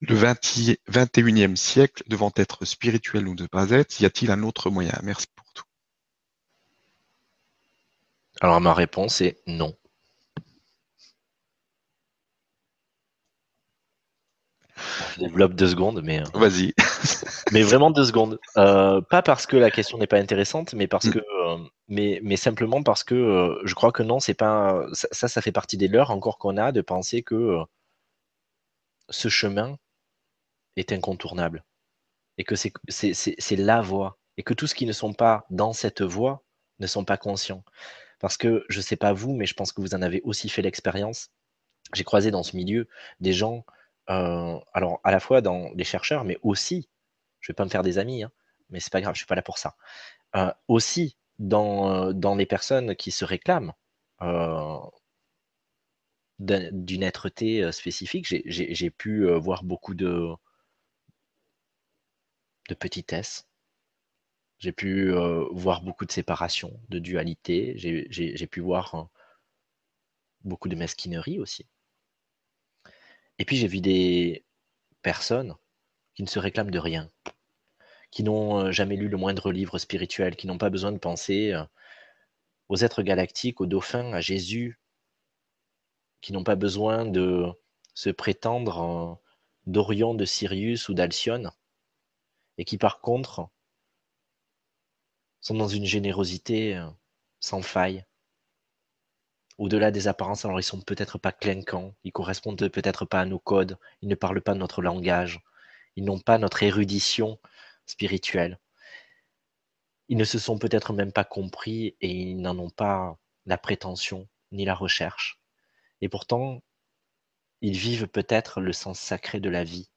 Le 21e siècle devant être spirituel ou ne pas être, y a-t-il un autre moyen? Merci pour tout. Alors ma réponse est non. Je développe deux secondes, mais. Euh, Vas-y. mais vraiment deux secondes. Euh, pas parce que la question n'est pas intéressante, mais parce mm. que, euh, mais, mais simplement parce que je crois que non, c'est pas ça, ça fait partie des leurs encore qu'on a de penser que ce chemin est incontournable et que c'est la voie et que tous ceux qui ne sont pas dans cette voie ne sont pas conscients. Parce que je ne sais pas vous, mais je pense que vous en avez aussi fait l'expérience. J'ai croisé dans ce milieu des gens, euh, alors à la fois dans les chercheurs, mais aussi, je ne vais pas me faire des amis, hein, mais c'est pas grave, je ne suis pas là pour ça. Euh, aussi dans, dans les personnes qui se réclament euh, d'une êtreté spécifique, j'ai pu voir beaucoup de, de petitesse, j'ai pu euh, voir beaucoup de séparation, de dualité. J'ai pu voir beaucoup de mesquinerie aussi. Et puis j'ai vu des personnes qui ne se réclament de rien, qui n'ont euh, jamais lu le moindre livre spirituel, qui n'ont pas besoin de penser euh, aux êtres galactiques, aux dauphins, à Jésus, qui n'ont pas besoin de se prétendre d'Orion, de Sirius ou d'Alcyone, et qui par contre sont dans une générosité euh, sans faille. Au-delà des apparences, alors ils sont peut-être pas clinquants, ils correspondent peut-être pas à nos codes, ils ne parlent pas notre langage, ils n'ont pas notre érudition spirituelle. Ils ne se sont peut-être même pas compris et ils n'en ont pas la prétention ni la recherche. Et pourtant, ils vivent peut-être le sens sacré de la vie,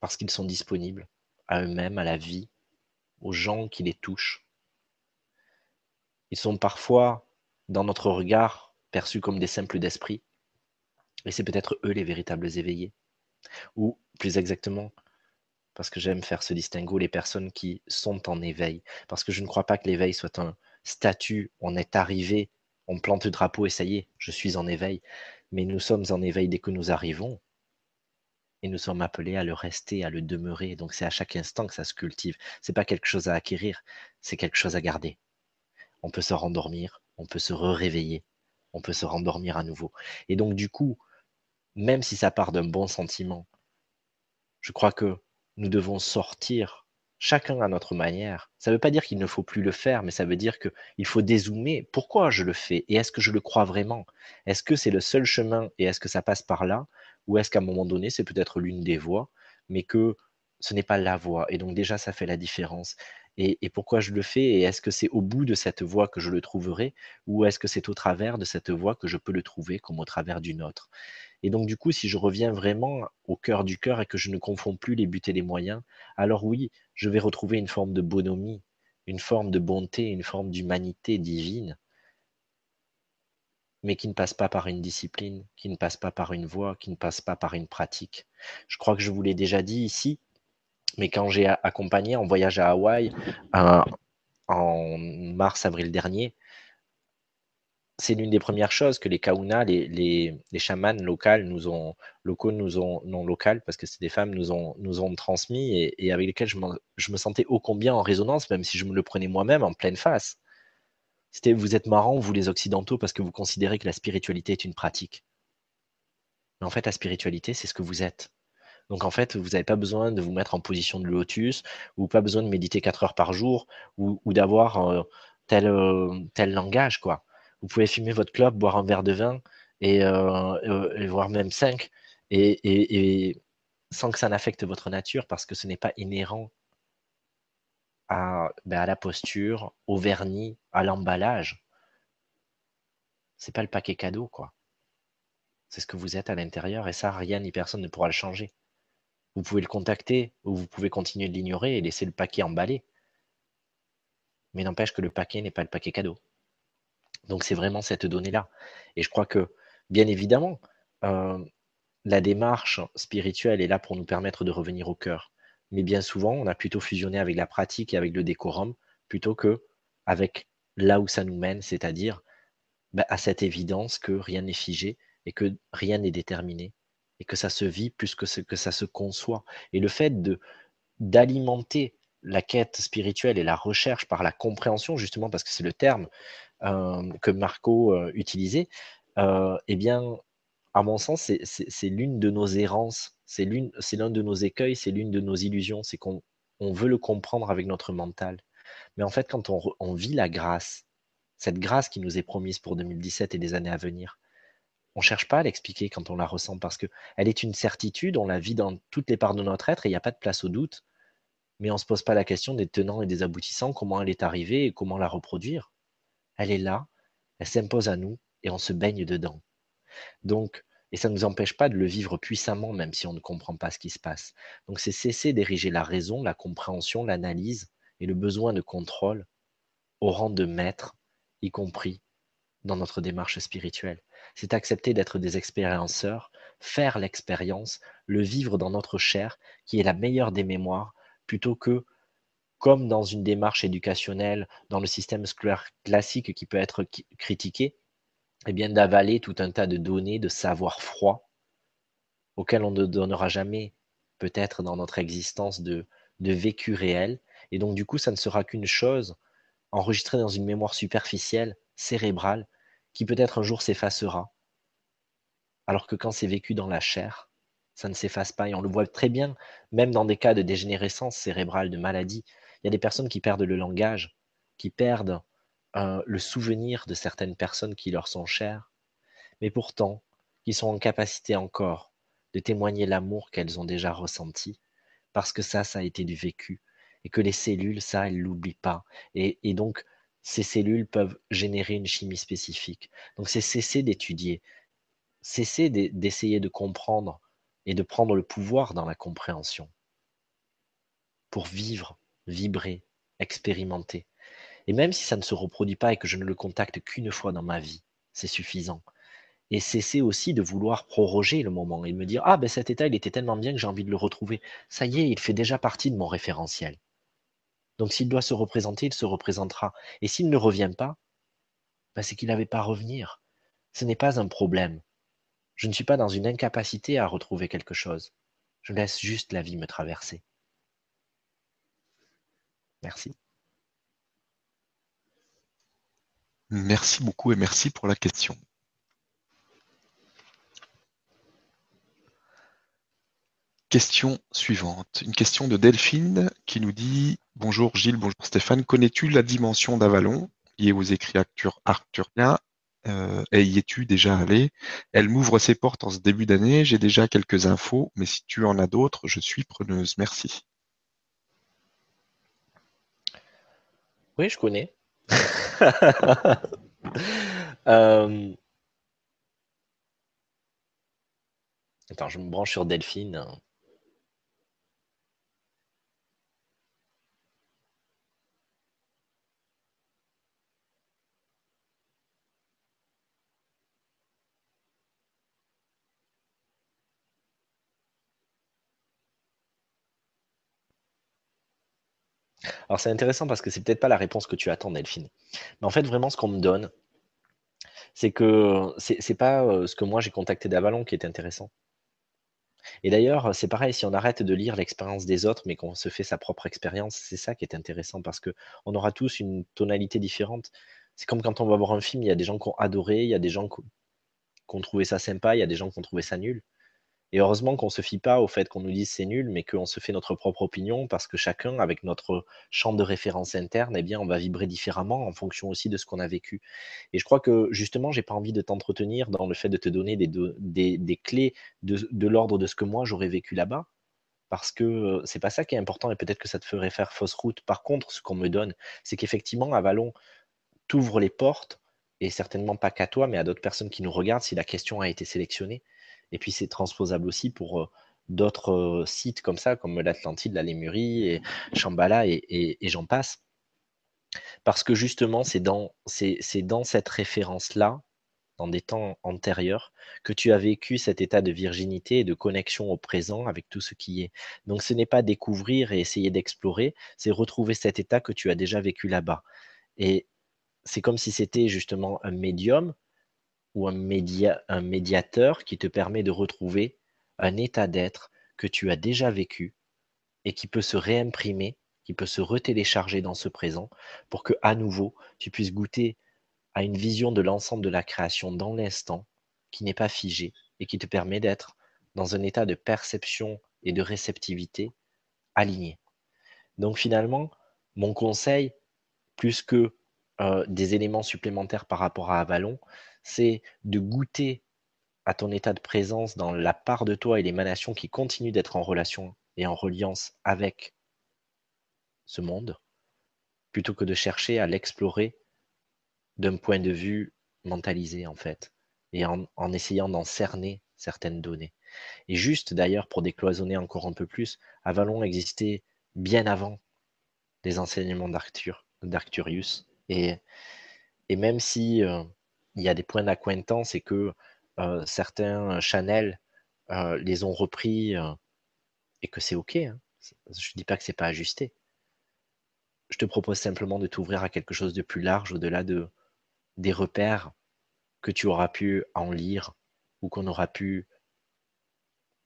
parce qu'ils sont disponibles à eux-mêmes, à la vie, aux gens qui les touchent. Ils sont parfois, dans notre regard, perçus comme des simples d'esprit, et c'est peut-être eux les véritables éveillés. Ou, plus exactement, parce que j'aime faire ce distinguo, les personnes qui sont en éveil. Parce que je ne crois pas que l'éveil soit un statut, on est arrivé, on plante le drapeau et ça y est, je suis en éveil. Mais nous sommes en éveil dès que nous arrivons, et nous sommes appelés à le rester, à le demeurer. Donc c'est à chaque instant que ça se cultive. C'est pas quelque chose à acquérir, c'est quelque chose à garder. On peut se rendormir, on peut se réveiller, on peut se rendormir à nouveau. Et donc du coup, même si ça part d'un bon sentiment, je crois que nous devons sortir chacun à notre manière. Ça ne veut pas dire qu'il ne faut plus le faire, mais ça veut dire qu'il faut dézoomer. Pourquoi je le fais Et est-ce que je le crois vraiment? Est-ce que c'est le seul chemin et est-ce que ça passe par là? Ou est-ce qu'à un moment donné, c'est peut-être l'une des voies, mais que ce n'est pas la voie Et donc déjà, ça fait la différence. Et, pourquoi je le fais Et est-ce que c'est au bout de cette voie que je le trouverai Ou est-ce que c'est au travers de cette voie que je peux le trouver comme au travers d'une autre? Et donc, du coup, si je reviens vraiment au cœur du cœur et que je ne confonds plus les buts et les moyens, alors oui, je vais retrouver une forme de bonhomie, une forme de bonté, une forme d'humanité divine, mais qui ne passe pas par une discipline, qui ne passe pas par une voie, qui ne passe pas par une pratique. Je crois que je vous l'ai déjà dit ici, mais quand j'ai accompagné en voyage à Hawaï en mars-avril dernier, c'est l'une des premières choses que les kauna, les, chamans locaux nous ont, locaux nous ont, non locales, parce que c'est des femmes, nous ont, nous transmis et, avec lesquelles je, je, me sentais ô combien en résonance, même si je me le prenais moi-même en pleine face. C'était vous êtes marrants, vous les occidentaux, parce que vous considérez que la spiritualité est une pratique. Mais en fait, la spiritualité, c'est ce que vous êtes. Donc en fait, vous n'avez pas besoin de vous mettre en position de lotus, ou pas besoin de méditer 4 heures par jour, ou, d'avoir euh, tel, euh, tel langage, quoi vous pouvez fumer votre clope, boire un verre de vin, et, euh, voire même cinq, et, sans que ça n'affecte votre nature, parce que ce n'est pas inhérent à, ben, à, la posture, au vernis, à l'emballage. C'est pas le paquet cadeau, quoi. C'est ce que vous êtes à l'intérieur, et ça, rien ni personne ne pourra le changer. Vous pouvez le contacter, ou vous pouvez continuer de l'ignorer et laisser le paquet emballé. Mais n'empêche que le paquet n'est pas le paquet cadeau. Donc c'est vraiment cette donnée-là. Et je crois que, bien évidemment, euh, la démarche spirituelle est là pour nous permettre de revenir au cœur. Mais bien souvent, on a plutôt fusionné avec la pratique et avec le décorum, plutôt que avec là où ça nous mène, c'est-à-dire bah, à cette évidence que rien n'est figé et que rien n'est déterminé et que ça se vit plus que, ce, que ça se conçoit. Et le fait de d'alimenter la quête spirituelle et la recherche par la compréhension, justement parce que c'est le terme euh, que Marco euh, utilisait, euh, eh bien, à mon sens, c'est l'une de nos errances, c'est l'un de nos écueils, c'est l'une de nos illusions, c'est qu'on veut le comprendre avec notre mental. Mais en fait, quand on, vit la grâce, cette grâce qui nous est promise pour 2017 et des années à venir, on ne cherche pas à l'expliquer quand on la ressent parce qu'elle est une certitude, on la vit dans toutes les parts de notre être et il n'y a pas de place au doute. Mais on ne se pose pas la question des tenants et des aboutissants, comment elle est arrivée et comment la reproduire. Elle est là, elle s'impose à nous et on se baigne dedans. Donc, et ça ne nous empêche pas de le vivre puissamment, même si on ne comprend pas ce qui se passe. Donc, c'est cesser d'ériger la raison, la compréhension, l'analyse et le besoin de contrôle au rang de maître, y compris dans notre démarche spirituelle. C'est accepter d'être des expérienceurs, faire l'expérience, le vivre dans notre chair, qui est la meilleure des mémoires, plutôt que comme dans une démarche éducationnelle, dans le système scolaire classique qui peut être critiqué, eh bien d'avaler tout un tas de données, de savoir froid, auxquels on ne donnera jamais peut-être dans notre existence de, de vécu réel. Et donc du coup, ça ne sera qu'une chose enregistrée dans une mémoire superficielle, cérébrale, qui peut-être un jour s'effacera. Alors que quand c'est vécu dans la chair, ça ne s'efface pas. Et on le voit très bien, même dans des cas de dégénérescence cérébrale, de maladie. Il y a des personnes qui perdent le langage, qui perdent euh, le souvenir de certaines personnes qui leur sont chères, mais pourtant qui sont en capacité encore de témoigner l'amour qu'elles ont déjà ressenti, parce que ça, ça a été du vécu, et que les cellules, ça, elles l'oublient pas. Et donc, ces cellules peuvent générer une chimie spécifique. Donc, c'est cesser d'étudier, cesser d'essayer de comprendre et de prendre le pouvoir dans la compréhension pour vivre vibrer, expérimenter. Et même si ça ne se reproduit pas et que je ne le contacte qu'une fois dans ma vie, c'est suffisant. Et cesser aussi de vouloir proroger le moment et de me dire Ah, ben cet état, il était tellement bien que j'ai envie de le retrouver. Ça y est, il fait déjà partie de mon référentiel. Donc s'il doit se représenter, il se représentera. Et s'il ne revient pas, ben, c'est qu'il n'avait pas à revenir. Ce n'est pas un problème. Je ne suis pas dans une incapacité à retrouver quelque chose. Je laisse juste la vie me traverser. Merci. Merci beaucoup et merci pour la question. Question suivante. Une question de Delphine qui nous dit Bonjour Gilles, bonjour Stéphane. Connais-tu la dimension d'Avalon? Liée aux écrits arthuriens euh, et y es-tu déjà allé? Elle m'ouvre ses portes en ce début d'année. J'ai déjà quelques infos, mais si tu en as d'autres, je suis preneuse. Merci. Oui, je connais. Euh, attends, je me branche sur Delphine. Alors c'est intéressant parce que c'est peut-être pas la réponse que tu attends, Delphine. Mais en fait, vraiment, ce qu'on me donne, c'est que c'est pas euh, ce que moi j'ai contacté d'Avalon qui est intéressant. Et d'ailleurs, c'est pareil, si on arrête de lire l'expérience des autres, mais qu'on se fait sa propre expérience, c'est ça qui est intéressant parce que on aura tous une tonalité différente. C'est comme quand on va voir un film, il y a des gens qui ont adoré, il y a des gens qui ont trouvé ça sympa, il y a des gens qui ont trouvé ça nul. Et heureusement qu'on ne se fie pas au fait qu'on nous dise c'est nul, mais qu'on se fait notre propre opinion parce que chacun, avec notre champ de référence interne, eh bien, on va vibrer différemment en fonction aussi de ce qu'on a vécu. Et je crois que justement, j'ai pas envie de t'entretenir dans le fait de te donner des, clés de, l'ordre de ce que moi j'aurais vécu là-bas. Parce que c'est pas ça qui est important et peut-être que ça te ferait faire fausse route. Par contre, ce qu'on me donne, c'est qu'effectivement, à Vallon, t'ouvres les portes, et certainement pas qu'à toi, mais à d'autres personnes qui nous regardent si la question a été sélectionnée et puis c'est transposable aussi pour euh, d'autres euh, sites comme ça, comme l'Atlantide, la Lémurie, et Shambhala, et, j'en passe. Parce que justement, c'est dans, dans cette référence-là, dans des temps antérieurs, que tu as vécu cet état de virginité et de connexion au présent avec tout ce qui est. Donc ce n'est pas découvrir et essayer d'explorer, c'est retrouver cet état que tu as déjà vécu là-bas. Et c'est comme si c'était justement un médium ou un, média, un médiateur qui te permet de retrouver un état d'être que tu as déjà vécu et qui peut se réimprimer, qui peut se retélécharger dans ce présent pour que à nouveau tu puisses goûter à une vision de l'ensemble de la création dans l'instant qui n'est pas figé et qui te permet d'être dans un état de perception et de réceptivité aligné. Donc finalement, mon conseil, plus que euh, des éléments supplémentaires par rapport à Avalon, c'est de goûter à ton état de présence dans la part de toi et l'émanation qui continue d'être en relation et en reliance avec ce monde, plutôt que de chercher à l'explorer d'un point de vue mentalisé en fait, et en, en essayant d'en cerner certaines données. Et juste d'ailleurs pour décloisonner encore un peu plus, Avalon existait bien avant les enseignements d'Arcturius, et, même si euh, il y a des points d'acquaintance et que euh, certains channels euh, les ont repris euh, et que c'est OK. Hein. Je ne dis pas que c'est pas ajusté. Je te propose simplement de t'ouvrir à quelque chose de plus large au-delà de, des repères que tu auras pu en lire ou qu'on aura pu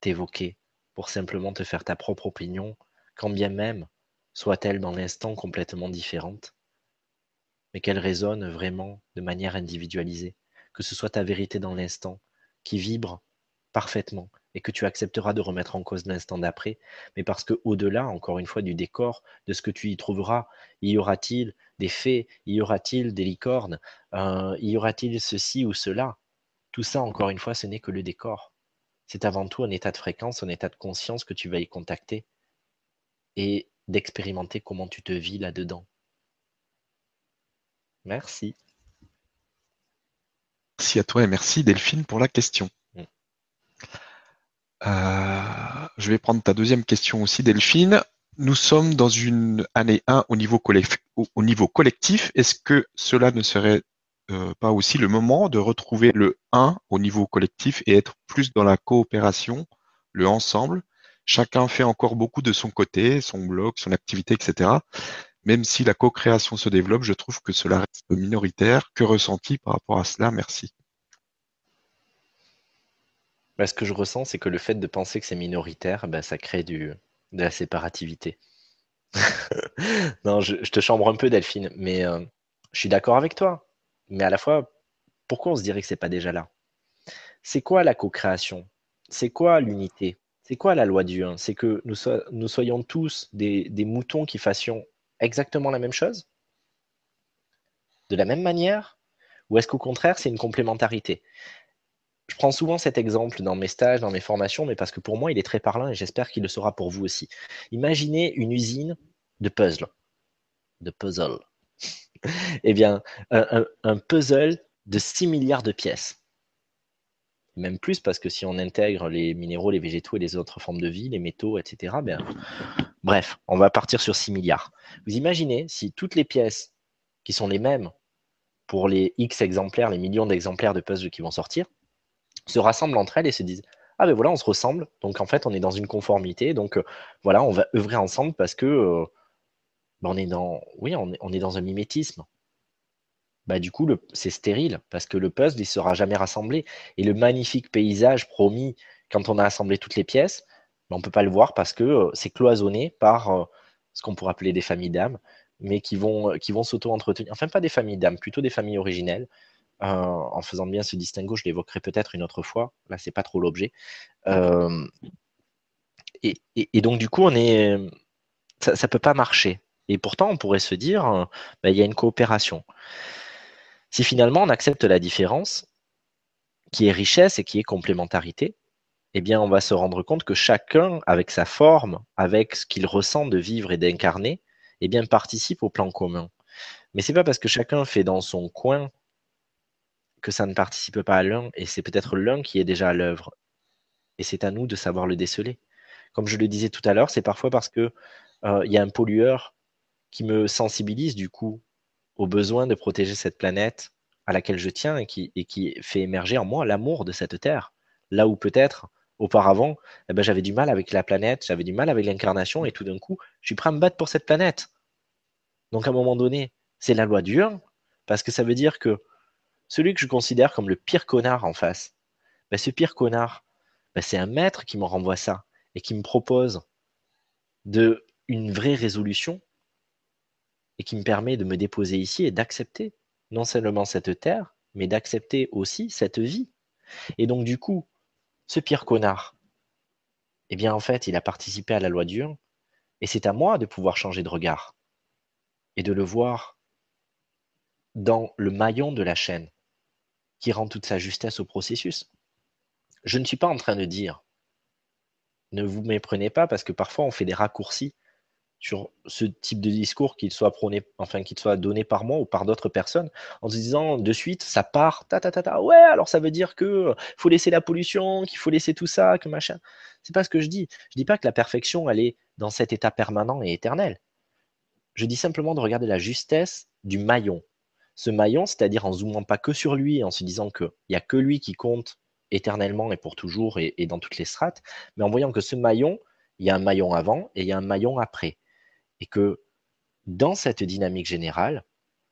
t'évoquer pour simplement te faire ta propre opinion, quand bien même soit-elle dans l'instant complètement différente mais qu'elle résonne vraiment de manière individualisée, que ce soit ta vérité dans l'instant, qui vibre parfaitement et que tu accepteras de remettre en cause l'instant d'après, mais parce que au-delà, encore une fois, du décor, de ce que tu y trouveras, y aura-t-il des fées, y aura-t-il des licornes, euh, y aura-t-il ceci ou cela? Tout ça, encore une fois, ce n'est que le décor. C'est avant tout un état de fréquence, un état de conscience que tu vas y contacter et d'expérimenter comment tu te vis là-dedans. Merci. Merci à toi et merci Delphine pour la question. Mm. Euh, je vais prendre ta deuxième question aussi Delphine. Nous sommes dans une année 1 au niveau, collectif. Est-ce que cela ne serait euh, pas aussi le moment de retrouver le 1 au niveau collectif et être plus dans la coopération, le ensemble? Chacun fait encore beaucoup de son côté, son blog, son activité, etc même si la co-création se développe, je trouve que cela reste minoritaire. Que ressenti par rapport à cela? Merci. Bah, ce que je ressens, c'est que le fait de penser que c'est minoritaire, bah, ça crée du, de la séparativité. non, je, te chambre un peu, Delphine, mais euh, je suis d'accord avec toi. Mais à la fois, pourquoi on se dirait que c'est pas déjà là? C'est quoi la co-création? C'est quoi l'unité? C'est quoi la loi du 1 C'est que nous, soyons tous des moutons qui fassions exactement la même chose? De la même manière? Ou est-ce qu'au contraire, c'est une complémentarité? Je prends souvent cet exemple dans mes stages, dans mes formations, mais parce que pour moi, il est très parlant et j'espère qu'il le sera pour vous aussi. Imaginez une usine de puzzle. De puzzle. eh bien, un, puzzle de 6 milliards de pièces. Même plus parce que si on intègre les minéraux, les végétaux et les autres formes de vie, les métaux, etc., ben, bref, on va partir sur 6 milliards. Vous imaginez si toutes les pièces qui sont les mêmes pour les X exemplaires, les millions d'exemplaires de puzzles qui vont sortir, se rassemblent entre elles et se disent ah ben voilà on se ressemble donc en fait on est dans une conformité donc euh, voilà on va œuvrer ensemble parce que euh, ben, on est dans un mimétisme bah, du coup c'est stérile parce que le puzzle il sera jamais rassemblé et le magnifique paysage promis quand on a assemblé toutes les pièces ben, on peut pas le voir parce que euh, c'est cloisonné par ce qu'on pourrait appeler des familles d'âmes mais qui vont qui vont s'auto-entretenir enfin pas des familles d'âmes plutôt des familles originelles euh, en faisant bien ce distinguo, je l'évoquerai peut-être une autre fois. Là, c'est pas trop l'objet. Euh, et, donc, du coup, on est, ça ne peut pas marcher. Et pourtant, on pourrait se dire, euh, bah, il y a une coopération. Si finalement on accepte la différence, qui est richesse et qui est complémentarité, eh bien, on va se rendre compte que chacun, avec sa forme, avec ce qu'il ressent de vivre et d'incarner, eh bien, participe au plan commun. Mais c'est pas parce que chacun fait dans son coin que ça ne participe pas à l'un, et c'est peut-être l'un qui est déjà à l'œuvre. Et c'est à nous de savoir le déceler. Comme je le disais tout à l'heure, c'est parfois parce que euh, il y a un pollueur qui me sensibilise du coup au besoin de protéger cette planète à laquelle je tiens et qui, fait émerger en moi l'amour de cette terre. Là où peut-être auparavant, eh ben, j'avais du mal avec la planète, j'avais du mal avec l'incarnation, et tout d'un coup, je suis prêt à me battre pour cette planète. Donc à un moment donné, c'est la loi du 1, parce que ça veut dire que celui que je considère comme le pire connard en face, ben, ce pire connard, ben, c'est un maître qui me renvoie ça et qui me propose de une vraie résolution et qui me permet de me déposer ici et d'accepter non seulement cette terre, mais d'accepter aussi cette vie. Et donc du coup, ce pire connard, eh bien en fait, il a participé à la loi du 1, et c'est à moi de pouvoir changer de regard et de le voir dans le maillon de la chaîne qui rend toute sa justesse au processus. Je ne suis pas en train de dire, ne vous méprenez pas, parce que parfois on fait des raccourcis sur ce type de discours, qu'il soit prôné, enfin qu'il soit donné par moi ou par d'autres personnes, en se disant de suite, ça part, ta ta ta ta, ouais, alors ça veut dire que faut laisser la pollution, qu'il faut laisser tout ça, que machin. C'est pas ce que je dis. Je dis pas que la perfection, elle est dans cet état permanent et éternel. Je dis simplement de regarder la justesse du maillon ce maillon, c'est-à-dire en zoomant pas que sur lui, en se disant qu'il n'y a que lui qui compte éternellement et pour toujours et, dans toutes les strates, mais en voyant que ce maillon, il y a un maillon avant et il y a un maillon après. Et que dans cette dynamique générale,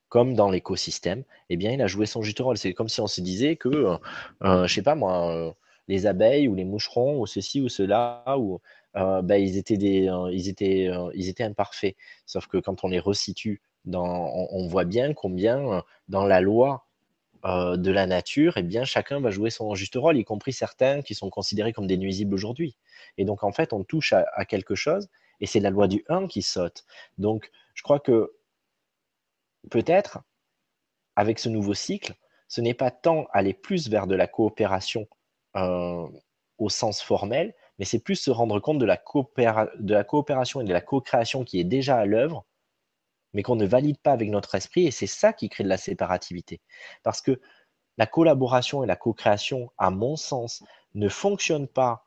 comme dans l'écosystème, eh bien, il a joué son juste rôle. C'est comme si on se disait que, euh, euh je sais pas moi, euh, les abeilles ou les moucherons ou ceci ou cela, ou, ben, ils, étaient des, ils, étaient, ils étaient imparfaits. Sauf que quand on les resitue on, voit bien combien dans la loi de la nature, eh bien, chacun va jouer son juste rôle, y compris certains qui sont considérés comme des nuisibles aujourd'hui. Et donc, en fait, on touche à, quelque chose, et c'est la loi du 1 qui saute. Donc, je crois que peut-être, avec ce nouveau cycle, ce n'est pas tant aller plus vers de la coopération euh, au sens formel, mais c'est plus se rendre compte de la, de la coopération et de la co-création qui est déjà à l'œuvre mais qu'on ne valide pas avec notre esprit, et c'est ça qui crée de la séparativité. Parce que la collaboration et la co-création, à mon sens, ne fonctionnent pas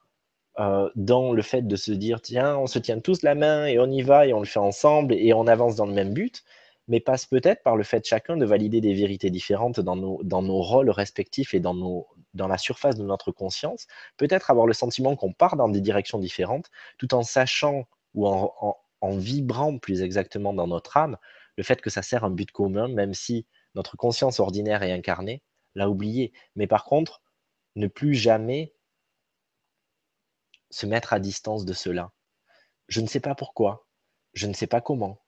euh, dans le fait de se dire, tiens, on se tient tous la main et on y va et on le fait ensemble et on avance dans le même but, mais passe peut-être par le fait chacun de valider des vérités différentes dans nos, dans nos rôles respectifs et dans, nos, dans la surface de notre conscience, peut-être avoir le sentiment qu'on part dans des directions différentes, tout en sachant ou en, en vibrant plus exactement dans notre âme, le fait que ça sert un but commun, même si notre conscience ordinaire est incarnée, l'a oublié. Mais par contre, ne plus jamais se mettre à distance de cela. Je ne sais pas pourquoi, je ne sais pas comment,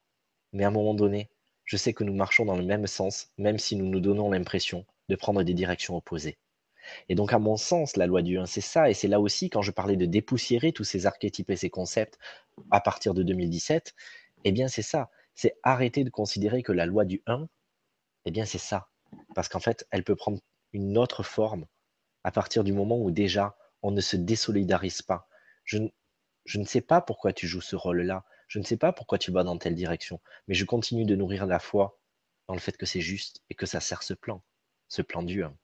mais à un moment donné, je sais que nous marchons dans le même sens, même si nous nous donnons l'impression de prendre des directions opposées. Et donc, à mon sens, la loi du 1, c'est ça. Et c'est là aussi, quand je parlais de dépoussiérer tous ces archétypes et ces concepts à partir de 2017, eh bien, c'est ça. C'est arrêter de considérer que la loi du 1, eh bien, c'est ça. Parce qu'en fait, elle peut prendre une autre forme à partir du moment où déjà on ne se désolidarise pas. Je, ne sais pas pourquoi tu joues ce rôle-là. Je ne sais pas pourquoi tu vas dans telle direction. Mais je continue de nourrir la foi dans le fait que c'est juste et que ça sert ce plan, ce plan du 1.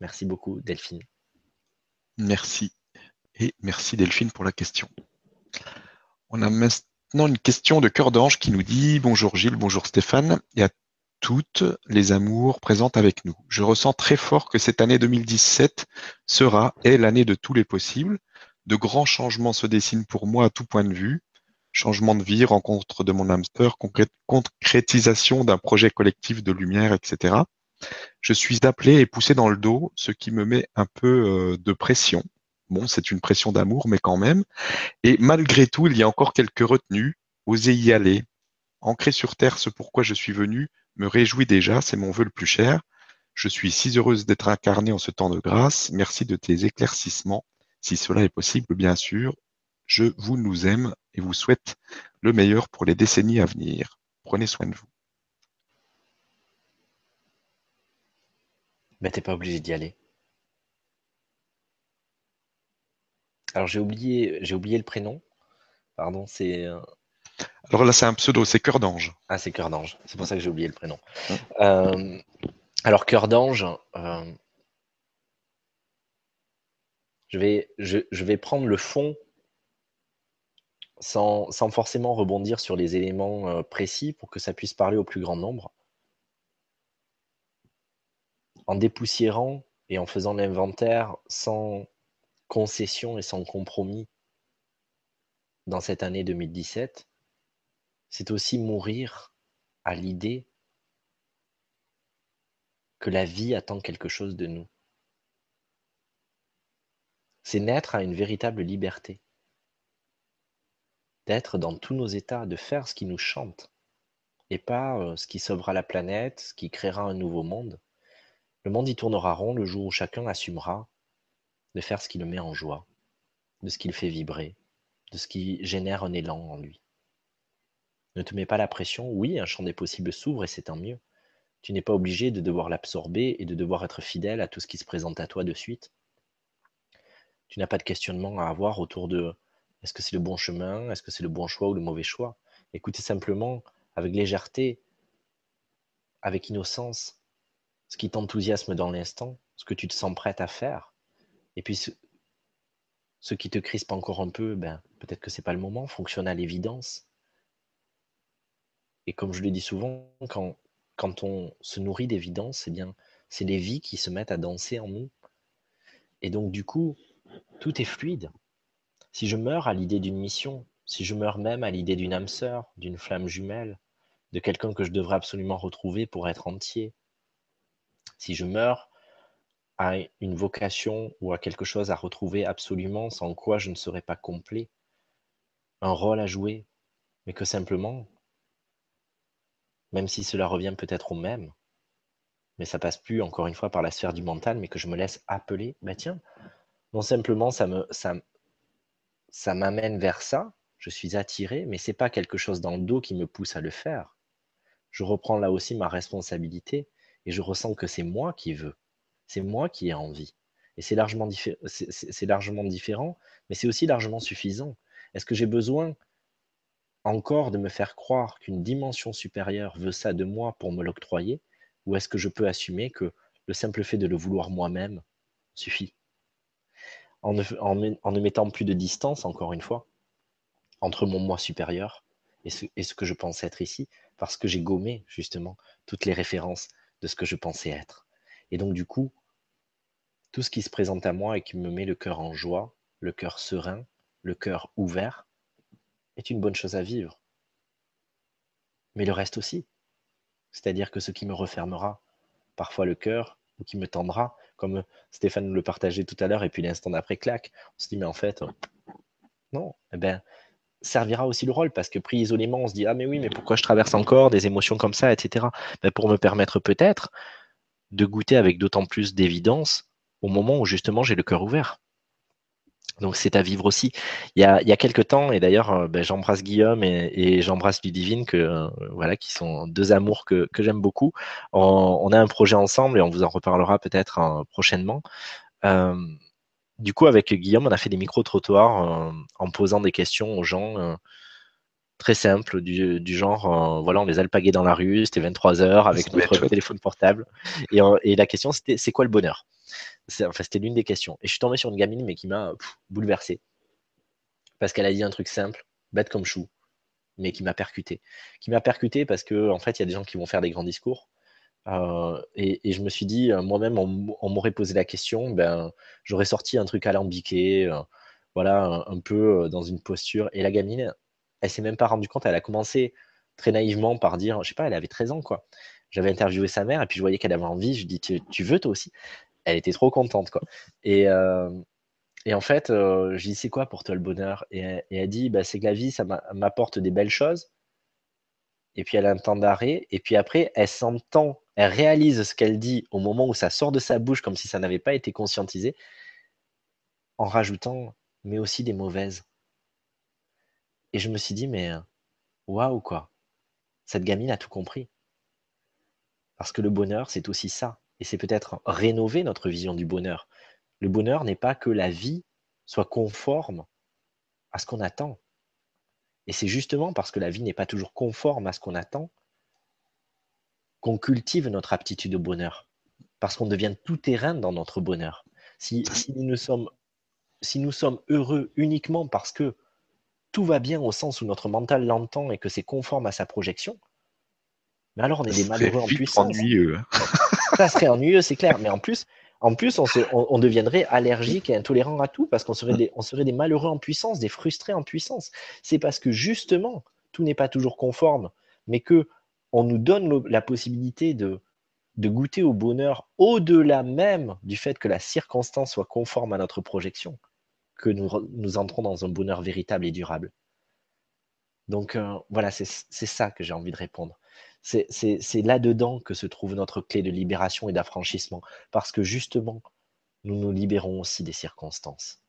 Merci beaucoup, Delphine. Merci. Et merci, Delphine, pour la question. On a maintenant une question de Cœur d'Ange qui nous dit Bonjour Gilles, bonjour Stéphane, toutes les amours présentes avec nous. Je ressens très fort que cette année 2017 sera, est l'année de tous les possibles. De grands changements se dessinent pour moi à tout point de vue. Changement de vie, rencontre de mon hamster, concrétisation d'un projet collectif de lumière, etc. Je suis appelé et poussé dans le dos, ce qui me met un peu euh, de pression. Bon, c'est une pression d'amour, mais quand même. Et malgré tout, il y a encore quelques retenues. Osez y aller. Ancré sur terre, ce pourquoi je suis venu me réjouit déjà, c'est mon vœu le plus cher. Je suis si heureuse d'être incarnée en ce temps de grâce. Merci de tes éclaircissements. Si cela est possible, bien sûr, je vous nous aime et vous souhaite le meilleur pour les décennies à venir. Prenez soin de vous. Mais t'es pas obligé d'y aller. Alors j'ai oublié, j'ai oublié le prénom. Pardon, c'est. Euh, Alors là, c'est un pseudo, c'est Cœur d'Ange. Ah, c'est Cœur d'Ange. C'est pour ça que j'ai oublié le prénom. Euh, alors Cœur d'Ange, euh, je, vais, je, vais prendre le fond sans, sans, forcément rebondir sur les éléments précis pour que ça puisse parler au plus grand nombre en dépoussiérant et en faisant l'inventaire sans concession et sans compromis dans cette année 2017, c'est aussi mourir à l'idée que la vie attend quelque chose de nous. C'est naître à une véritable liberté, d'être dans tous nos états, de faire ce qui nous chante, et pas euh, ce qui sauvera la planète, ce qui créera un nouveau monde. Le monde y tournera rond le jour où chacun assumera de faire ce qui le met en joie, de ce qui le fait vibrer, de ce qui génère un élan en lui. Ne te mets pas la pression, oui, un champ des possibles s'ouvre et c'est tant mieux. Tu n'es pas obligé de devoir l'absorber et de devoir être fidèle à tout ce qui se présente à toi de suite. Tu n'as pas de questionnement à avoir autour de est-ce que c'est le bon chemin, est-ce que c'est le bon choix ou le mauvais choix? Écoutez simplement avec légèreté, avec innocence, ce qui t'enthousiasme dans l'instant, ce que tu te sens prête à faire. Et puis ce, qui te crispe encore un peu, ben, peut-être que ce n'est pas le moment, fonctionne à l'évidence. Et comme je le dis souvent, quand, on se nourrit d'évidence, eh bien, c'est les vies qui se mettent à danser en nous. Et donc, du coup, tout est fluide. Si je meurs à l'idée d'une mission, si je meurs même à l'idée d'une âme sœur, d'une flamme jumelle, de quelqu'un que je devrais absolument retrouver pour être entier, si je meurs à une vocation ou à quelque chose à retrouver absolument sans quoi je ne serais pas complet, un rôle à jouer, mais que simplement, même si cela revient peut-être au même, mais ça passe plus encore une fois par la sphère du mental, mais que je me laisse appeler, ben tiens, non simplement ça m'amène vers ça, je suis attiré, mais c'est pas quelque chose dans le dos qui me pousse à le faire. Je reprends là aussi ma responsabilité et je ressens que c'est moi qui veux, c'est moi qui ai envie. Et c'est largement, largement différent, mais c'est aussi largement suffisant. Est-ce que j'ai besoin encore de me faire croire qu'une dimension supérieure veut ça de moi pour me l'octroyer, ou est-ce que je peux assumer que le simple fait de le vouloir moi-même suffit? En ne, mettant plus de distance, encore une fois, entre mon moi supérieur et ce, et ce que je pense être ici, parce que j'ai gommé justement toutes les références de ce que je pensais être. Et donc du coup, tout ce qui se présente à moi et qui me met le cœur en joie, le cœur serein, le cœur ouvert, est une bonne chose à vivre. Mais le reste aussi. C'est-à-dire que ce qui me refermera parfois le cœur ou qui me tendra, comme Stéphane le partageait tout à l'heure, et puis l'instant d'après, claque, on se dit, mais en fait, non, eh ben, servira aussi le rôle parce que pris isolément, on se dit ah mais oui, mais pourquoi je traverse encore des émotions comme ça, etc. Ben, pour me permettre peut-être de goûter avec d'autant plus d'évidence au moment où justement j'ai le cœur ouvert. Donc c'est à vivre aussi. Il y a, il y a quelques temps, et d'ailleurs euh, ben, j'embrasse Guillaume et, j'embrasse Ludivine, que, euh, voilà, qui sont deux amours que, j'aime beaucoup. On, a un projet ensemble et on vous en reparlera peut-être euh, prochainement. du coup, avec Guillaume, on a fait des micro-trottoirs en posant des questions aux gens très simples, du, genre, voilà, on les alpaguait dans la rue, c'était 23 heures avec notre téléphone portable. Et, et la question, c'était, c'est quoi le bonheur? Enfin, c'était l'une des questions. Et je suis tombé sur une gamine, mais qui m'a bouleversé. Parce qu'elle a dit un truc simple, bête comme chou, mais qui m'a percuté. Qui m'a percuté parce que, en fait, il y a des gens qui vont faire des grands discours. Euh, et, je me suis dit, euh, moi-même, on, m'aurait posé la question, ben, j'aurais sorti un truc alambiqué, euh, voilà, un, peu dans une posture. Et la gamine, elle s'est même pas rendue compte, elle a commencé très naïvement par dire, je sais pas, elle avait 13 ans, quoi. J'avais interviewé sa mère et puis je voyais qu'elle avait envie. Je dis, tu, tu veux toi aussi? Elle était trop contente, quoi. Et, euh, et en fait, euh, je dis, c'est quoi pour toi le bonheur? Et, elle dit, bah, c'est que la vie, ça m'apporte des belles choses. Et puis elle a un temps d'arrêt. Et puis après, elle s'entend, elle réalise ce qu'elle dit au moment où ça sort de sa bouche, comme si ça n'avait pas été conscientisé, en rajoutant, mais aussi des mauvaises. Et je me suis dit, mais waouh, quoi. Cette gamine a tout compris. Parce que le bonheur, c'est aussi ça et c'est peut-être rénover notre vision du bonheur. Le bonheur n'est pas que la vie soit conforme à ce qu'on attend. Et c'est justement parce que la vie n'est pas toujours conforme à ce qu'on attend qu'on cultive notre aptitude au bonheur. Parce qu'on devient tout terrain dans notre bonheur. Si, nous sommes, si nous sommes heureux uniquement parce que tout va bien au sens où notre mental l'entend et que c'est conforme à sa projection, mais alors on est des malheureux en puissance. Ennuyeux. ça serait ennuyeux, c'est clair. Mais en plus, en plus on, deviendrait allergique et intolérant à tout parce qu'on serait, des, on malheureux en puissance, des frustrés en puissance. C'est parce que justement, tout n'est pas toujours conforme, mais que on nous donne la possibilité de, goûter au bonheur au-delà même du fait que la circonstance soit conforme à notre projection, que nous, nous entrons dans un bonheur véritable et durable. Donc euh, voilà, c'est ça que j'ai envie de répondre. C'est là-dedans que se trouve notre clé de libération et d'affranchissement, parce que justement, nous nous libérons aussi des circonstances.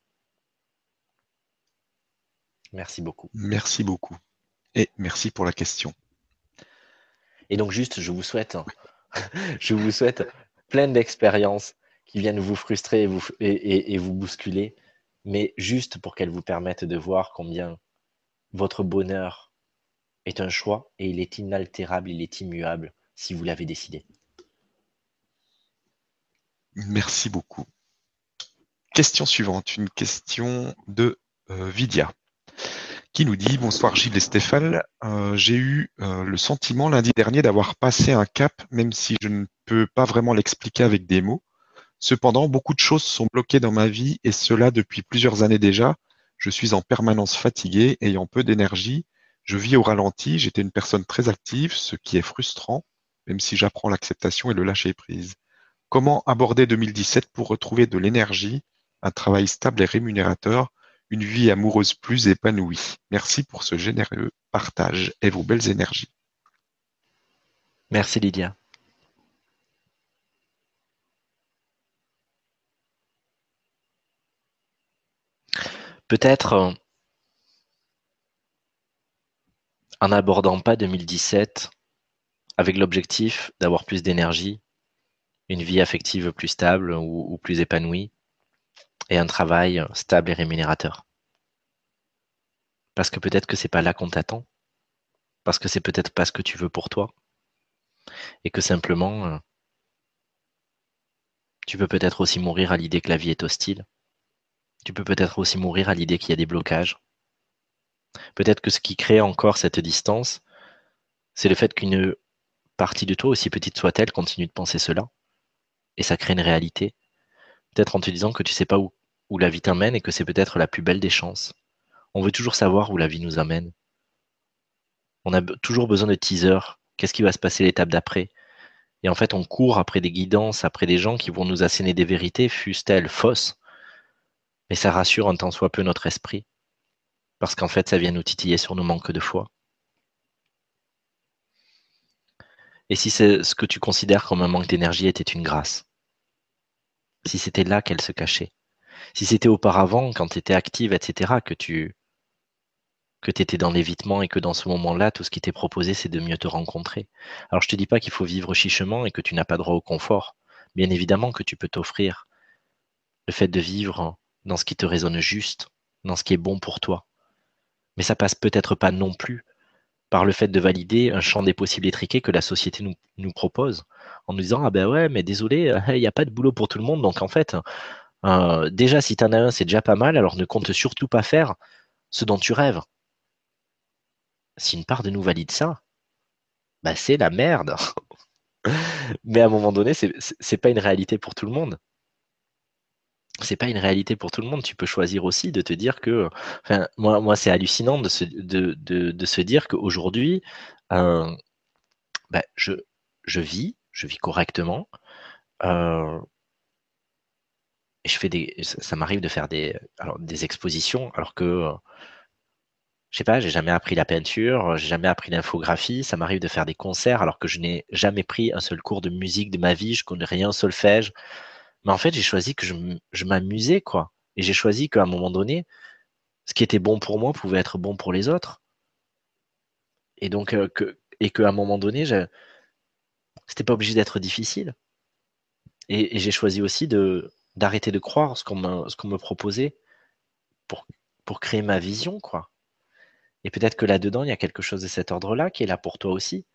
Merci beaucoup. Merci beaucoup. Et merci pour la question. Et donc juste, je vous souhaite, je vous souhaite plein d'expériences qui viennent vous frustrer et vous bousculer, mais juste pour qu'elles vous permettent de voir combien votre bonheur est un choix et il est inaltérable, il est immuable si vous l'avez décidé. Merci beaucoup. Question suivante, une question de euh, Vidia qui nous dit Bonsoir Gilles et Stéphane, euh, j'ai eu euh, le sentiment lundi dernier d'avoir passé un cap, même si je ne peux pas vraiment l'expliquer avec des mots. Cependant, beaucoup de choses sont bloquées dans ma vie et cela depuis plusieurs années déjà. Je suis en permanence fatigué, ayant peu d'énergie je vis au ralenti, j'étais une personne très active, ce qui est frustrant, même si j'apprends l'acceptation et le lâcher prise. Comment aborder 2017 pour retrouver de l'énergie, un travail stable et rémunérateur, une vie amoureuse plus épanouie? Merci pour ce généreux partage et vos belles énergies. Merci Lydia. Peut-être euh, en n'abordant pas 2017 avec l'objectif d'avoir plus d'énergie, une vie affective plus stable ou, plus épanouie et un travail stable et rémunérateur. Parce que peut-être que c'est pas là qu'on t'attend, parce que c'est peut-être pas ce que tu veux pour toi, et que simplement euh, tu peux peut-être aussi mourir à l'idée que la vie est hostile. Tu peux peut-être aussi mourir à l'idée qu'il y a des blocages, Peut-être que ce qui crée encore cette distance, c'est le fait qu'une partie de toi, aussi petite soit-elle, continue de penser cela. Et ça crée une réalité. Peut-être en te disant que tu ne sais pas où, la vie t'emmène et que c'est peut-être la plus belle des chances. On veut toujours savoir où la vie nous amène. On a toujours besoin de teaser. Qu'est-ce qui va se passer l'étape d'après? Et en fait, on court après des guidances, après des gens qui vont nous asséner des vérités, fussent-elles fausses. Mais ça rassure un tant soit peu notre esprit parce qu'en fait, ça vient nous titiller sur nos manques de foi. Et si ce que tu considères comme un manque d'énergie était une grâce Si c'était là qu'elle se cachait Si c'était auparavant, quand tu étais active, etc., que tu étais dans l'évitement et que dans ce moment-là, tout ce qui t'est proposé, c'est de mieux te rencontrer. Alors je te dis pas qu'il faut vivre chichement et que tu n'as pas droit au confort. Bien évidemment que tu peux t'offrir le fait de vivre dans ce qui te résonne juste, dans ce qui est bon pour toi. Mais ça passe peut-être pas non plus par le fait de valider un champ des possibles étriqués que la société nous, propose, en nous disant ah ben ouais mais désolé, il n'y a pas de boulot pour tout le monde, donc en fait euh, déjà si tu en as un c'est déjà pas mal, alors ne compte surtout pas faire ce dont tu rêves. Si une part de nous valide ça, bah c'est la merde. mais à un moment donné, c'est pas une réalité pour tout le monde c'est pas une réalité pour tout le monde. Tu peux choisir aussi de te dire que, enfin, moi, moi c'est hallucinant de se, de, de, de se dire qu'aujourd'hui, euh, bah, je, je vis, je vis correctement. Euh, je fais des, ça, m'arrive de faire des, alors, des expositions, alors que, je sais pas, j'ai jamais appris la peinture, j'ai jamais appris l'infographie. Ça m'arrive de faire des concerts, alors que je n'ai jamais pris un seul cours de musique de ma vie, je connais rien au solfège. Mais en fait, j'ai choisi que je, m'amusais, quoi. Et j'ai choisi qu'à un moment donné, ce qui était bon pour moi pouvait être bon pour les autres. Et donc, euh, que, et qu'à un moment donné, c'était pas obligé d'être difficile. Et, j'ai choisi aussi de d'arrêter de croire ce qu'on me, me proposait pour, pour créer ma vision, quoi. Et peut-être que là-dedans, il y a quelque chose de cet ordre-là qui est là pour toi aussi,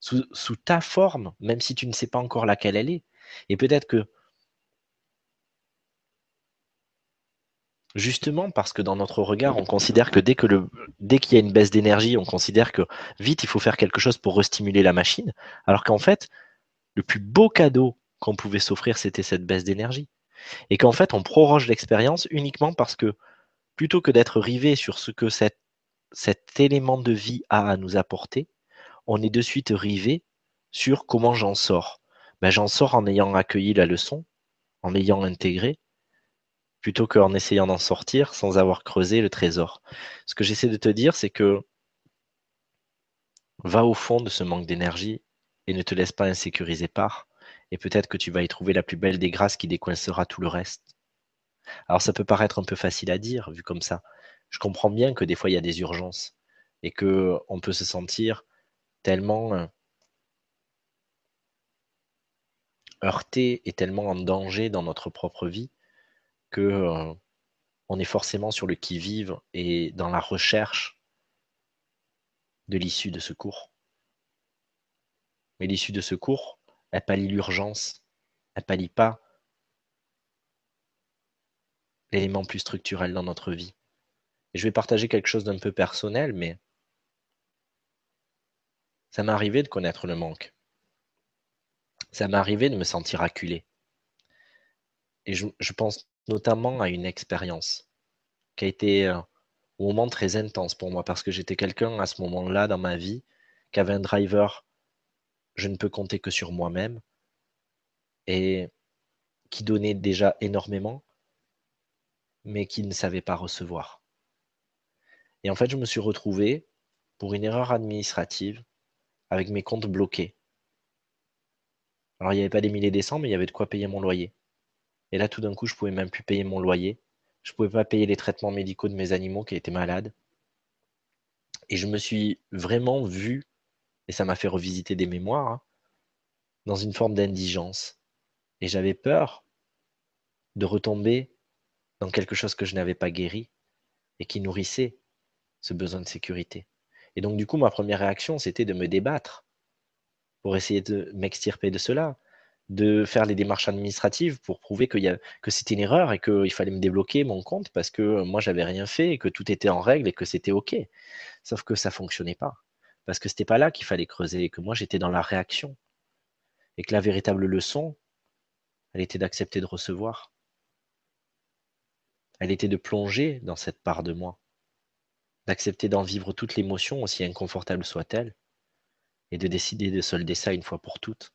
sous, sous ta forme, même si tu ne sais pas encore laquelle elle est. Et peut-être que Justement parce que dans notre regard, on considère que dès que le, qu'il y a une baisse d'énergie, on considère que vite il faut faire quelque chose pour restimuler la machine, alors qu'en fait, le plus beau cadeau qu'on pouvait s'offrir, c'était cette baisse d'énergie. Et qu'en fait, on proroge l'expérience uniquement parce que plutôt que d'être rivé sur ce que cet élément de vie a à nous apporter, on est de suite rivé sur comment j'en sors. Ben, j'en sors en ayant accueilli la leçon, en ayant intégré, plutôt qu'en essayant d'en sortir sans avoir creusé le trésor. Ce que j'essaie de te dire, c'est que va au fond de ce manque d'énergie et ne te laisse pas insécuriser par, et peut-être que tu vas y trouver la plus belle des grâces qui décoincera tout le reste. Alors ça peut paraître un peu facile à dire, vu comme ça. Je comprends bien que des fois il y a des urgences et que on peut se sentir tellement euh, heurté et tellement en danger dans notre propre vie euh, on est forcément sur le qui-vive et dans la recherche de l'issue de secours. Mais l'issue de secours, elle pallie l'urgence, elle pallie pas l'élément plus structurel dans notre vie. Et je vais partager quelque chose d'un peu personnel, mais ça m'est arrivé de connaître le manque. Ça m'est arrivé de me sentir acculé. Et je pense notamment à une expérience qui a été un moment très intense pour moi parce que j'étais quelqu'un à ce moment-là dans ma vie qui avait un driver, je ne peux compter que sur moi-même et qui donnait déjà énormément mais qui ne savait pas recevoir. Et en fait, je me suis retrouvé pour une erreur administrative avec mes comptes bloqués. Alors, il n'y avait pas des milliers des cents, mais il y avait de quoi payer mon loyer. Et là, tout d'un coup, je pouvais même plus payer mon loyer. Je pouvais pas payer les traitements médicaux de mes animaux qui étaient malades. Et je me suis vraiment vu, et ça m'a fait revisiter des mémoires, hein, dans une forme d'indigence. Et j'avais peur de retomber dans quelque chose que je n'avais pas guéri et qui nourrissait ce besoin de sécurité. Et donc, du coup, ma première réaction, c'était de me débattre pour essayer de m'extirper de cela de faire les démarches administratives pour prouver que, c'était une erreur et qu'il fallait me débloquer mon compte parce que moi j'avais rien fait et que tout était en règle et que c'était ok. Sauf que ça fonctionnait pas parce que c'était pas là qu'il fallait creuser et que moi j'étais dans la réaction et que la véritable leçon, elle était d'accepter de recevoir. Elle était de plonger dans cette part de moi, d'accepter d'en vivre toute l'émotion aussi inconfortable soit-elle et de décider de solder ça une fois pour toutes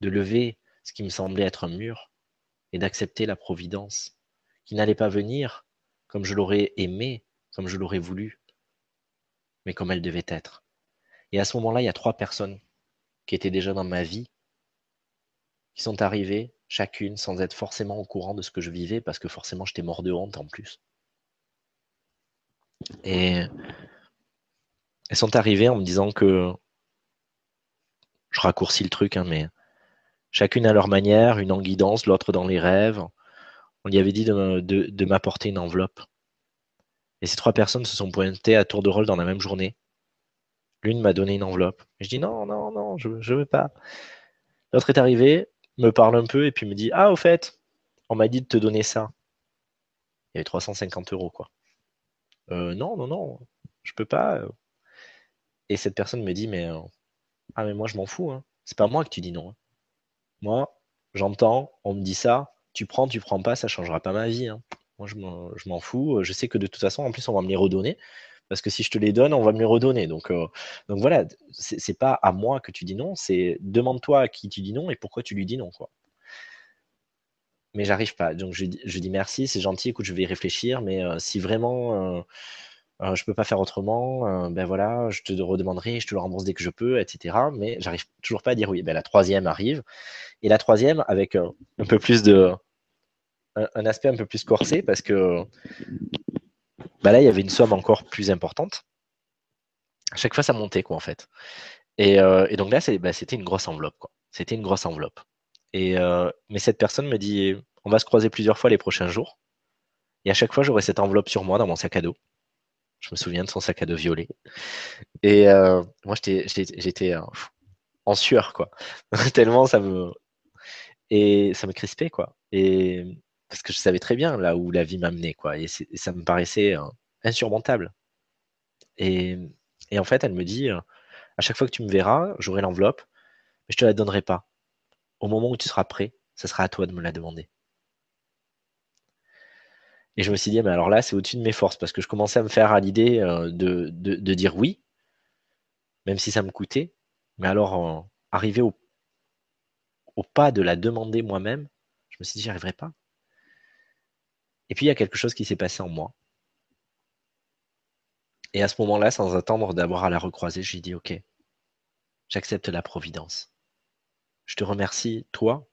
de lever ce qui me semblait être un mur et d'accepter la providence, qui n'allait pas venir comme je l'aurais aimé, comme je l'aurais voulu, mais comme elle devait être. Et à ce moment-là, il y a trois personnes qui étaient déjà dans ma vie, qui sont arrivées chacune sans être forcément au courant de ce que je vivais, parce que forcément j'étais mort de honte en plus. Et elles sont arrivées en me disant que je raccourcis le truc, hein, mais chacune à leur manière, une en guidance, l'autre dans les rêves. On lui avait dit de, m'apporter une enveloppe. Et ces trois personnes se sont pointées à tour de rôle dans la même journée. L'une m'a donné une enveloppe. Je dis non, non, non, je ne veux pas. L'autre est arrivé, me parle un peu et puis me dit Ah, au fait, on m'a dit de te donner ça. Il y avait 350 euros, quoi. Euh, non, non, non, je peux pas. Et cette personne me dit Mais, euh, ah, mais moi, je m'en fous. Hein. C'est pas moi que tu dis non. Hein. Moi, j'entends, on me dit ça, tu prends, tu prends pas, ça changera pas ma vie. Hein. Moi, je m'en fous. Je sais que de toute façon, en plus, on va me les redonner. Parce que si je te les donne, on va me les redonner. Donc, euh, donc voilà, c'est pas à moi que tu dis non, c'est demande-toi à qui tu dis non et pourquoi tu lui dis non. Quoi. Mais j'arrive pas. Donc je, dis merci, c'est gentil, écoute, je vais y réfléchir, mais euh, si vraiment euh, euh, je peux pas faire autrement, ben voilà, je te redemanderai, je te le rembourse dès que je peux, etc. Mais j'arrive toujours pas à dire oui. Ben, la troisième arrive. Et la troisième, avec un peu plus de. un, aspect un peu plus corsé, parce que bah là, il y avait une somme encore plus importante. À chaque fois, ça montait, quoi, en fait. Et, euh, donc là, bah, c'était une grosse enveloppe, quoi. C'était une grosse enveloppe. Et, euh, mais cette personne me dit, on va se croiser plusieurs fois les prochains jours. Et à chaque fois, j'aurai cette enveloppe sur moi dans mon sac à dos. Je me souviens de son sac à dos violet. Et euh, moi, j'étais en sueur, quoi. Tellement ça me. Et ça me crispait, quoi. Et parce que je savais très bien là où la vie m'amenait, quoi. Et, ça me paraissait euh, insurmontable. Et, en fait, elle me dit, euh, à chaque fois que tu me verras, j'aurai l'enveloppe, mais je te la donnerai pas. Au moment où tu seras prêt, ce sera à toi de me la demander. Et je me suis dit, mais alors là, c'est au-dessus de mes forces, parce que je commençais à me faire à l'idée euh, de, dire oui, même si ça me coûtait. Mais alors, arriver au, au pas de la demander moi-même, je me suis dit, j'y arriverai pas. Et puis il y a quelque chose qui s'est passé en moi. Et à ce moment-là, sans attendre d'avoir à la recroiser, j'ai dit Ok, j'accepte la providence. Je te remercie, toi,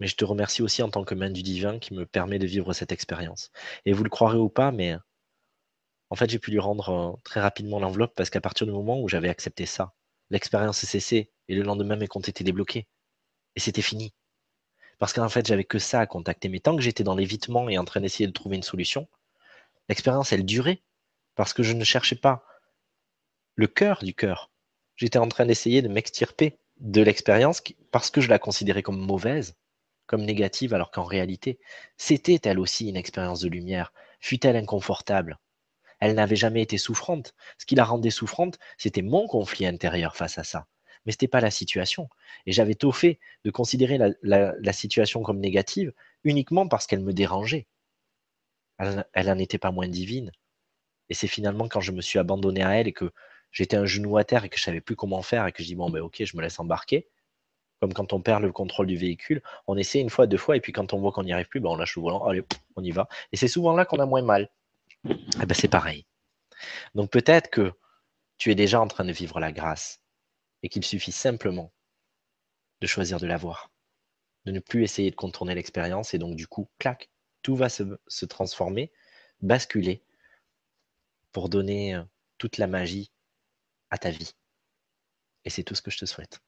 mais je te remercie aussi en tant que main du divin qui me permet de vivre cette expérience. Et vous le croirez ou pas, mais en fait, j'ai pu lui rendre euh, très rapidement l'enveloppe parce qu'à partir du moment où j'avais accepté ça, l'expérience s'est cessée et le lendemain, mes comptes étaient débloqués. Et c'était fini. Parce qu'en fait, j'avais que ça à contacter. Mais tant que j'étais dans l'évitement et en train d'essayer de trouver une solution, l'expérience, elle durait. Parce que je ne cherchais pas le cœur du cœur. J'étais en train d'essayer de m'extirper de l'expérience parce que je la considérais comme mauvaise, comme négative, alors qu'en réalité, c'était elle aussi une expérience de lumière, fut-elle inconfortable? Elle n'avait jamais été souffrante. Ce qui la rendait souffrante, c'était mon conflit intérieur face à ça mais ce n'était pas la situation. Et j'avais tôt fait de considérer la, situation comme négative uniquement parce qu'elle me dérangeait. Elle, n'en était pas moins divine. Et c'est finalement quand je me suis abandonné à elle et que j'étais un genou à terre et que je savais plus comment faire et que je dis bon ben ok je me laisse embarquer. Comme quand on perd le contrôle du véhicule, on essaie une fois, deux fois, et puis quand on voit qu'on n'y arrive plus, ben on lâche le volant, allez, on y va. Et c'est souvent là qu'on a moins mal. Eh ben c'est pareil. Donc peut-être que tu es déjà en train de vivre la grâce et qu'il suffit simplement de choisir de la voir, de ne plus essayer de contourner l'expérience et donc du coup, clac, tout va se, transformer, basculer pour donner euh, toute la magie à ta vie. Et c'est tout ce que je te souhaite.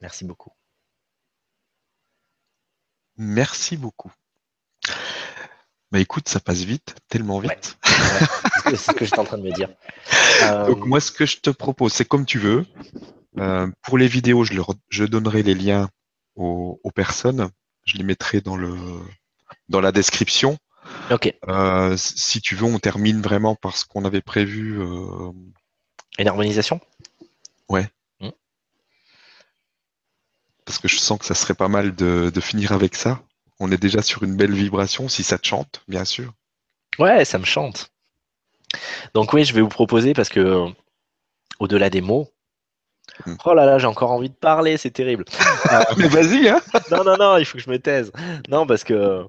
Merci beaucoup. Merci beaucoup. Bah écoute, ça passe vite, tellement vite. c'est ce que j'étais en train de me dire. Donc moi, ce que je te propose, c'est comme tu veux. Euh, pour les vidéos, je, je, donnerai les liens aux, personnes. Je les mettrai dans le dans la description. Ok. Euh, si tu veux, on termine vraiment par ce qu'on avait prévu. Euh... Une harmonisation? Ouais. Parce que je sens que ça serait pas mal de, de finir avec ça. On est déjà sur une belle vibration, si ça te chante, bien sûr. Ouais, ça me chante. Donc oui, je vais vous proposer parce que euh, au-delà des mots, hmm. oh là là, j'ai encore envie de parler, c'est terrible. Euh, mais vas-y, hein Non, non, non, il faut que je me taise. Non, parce que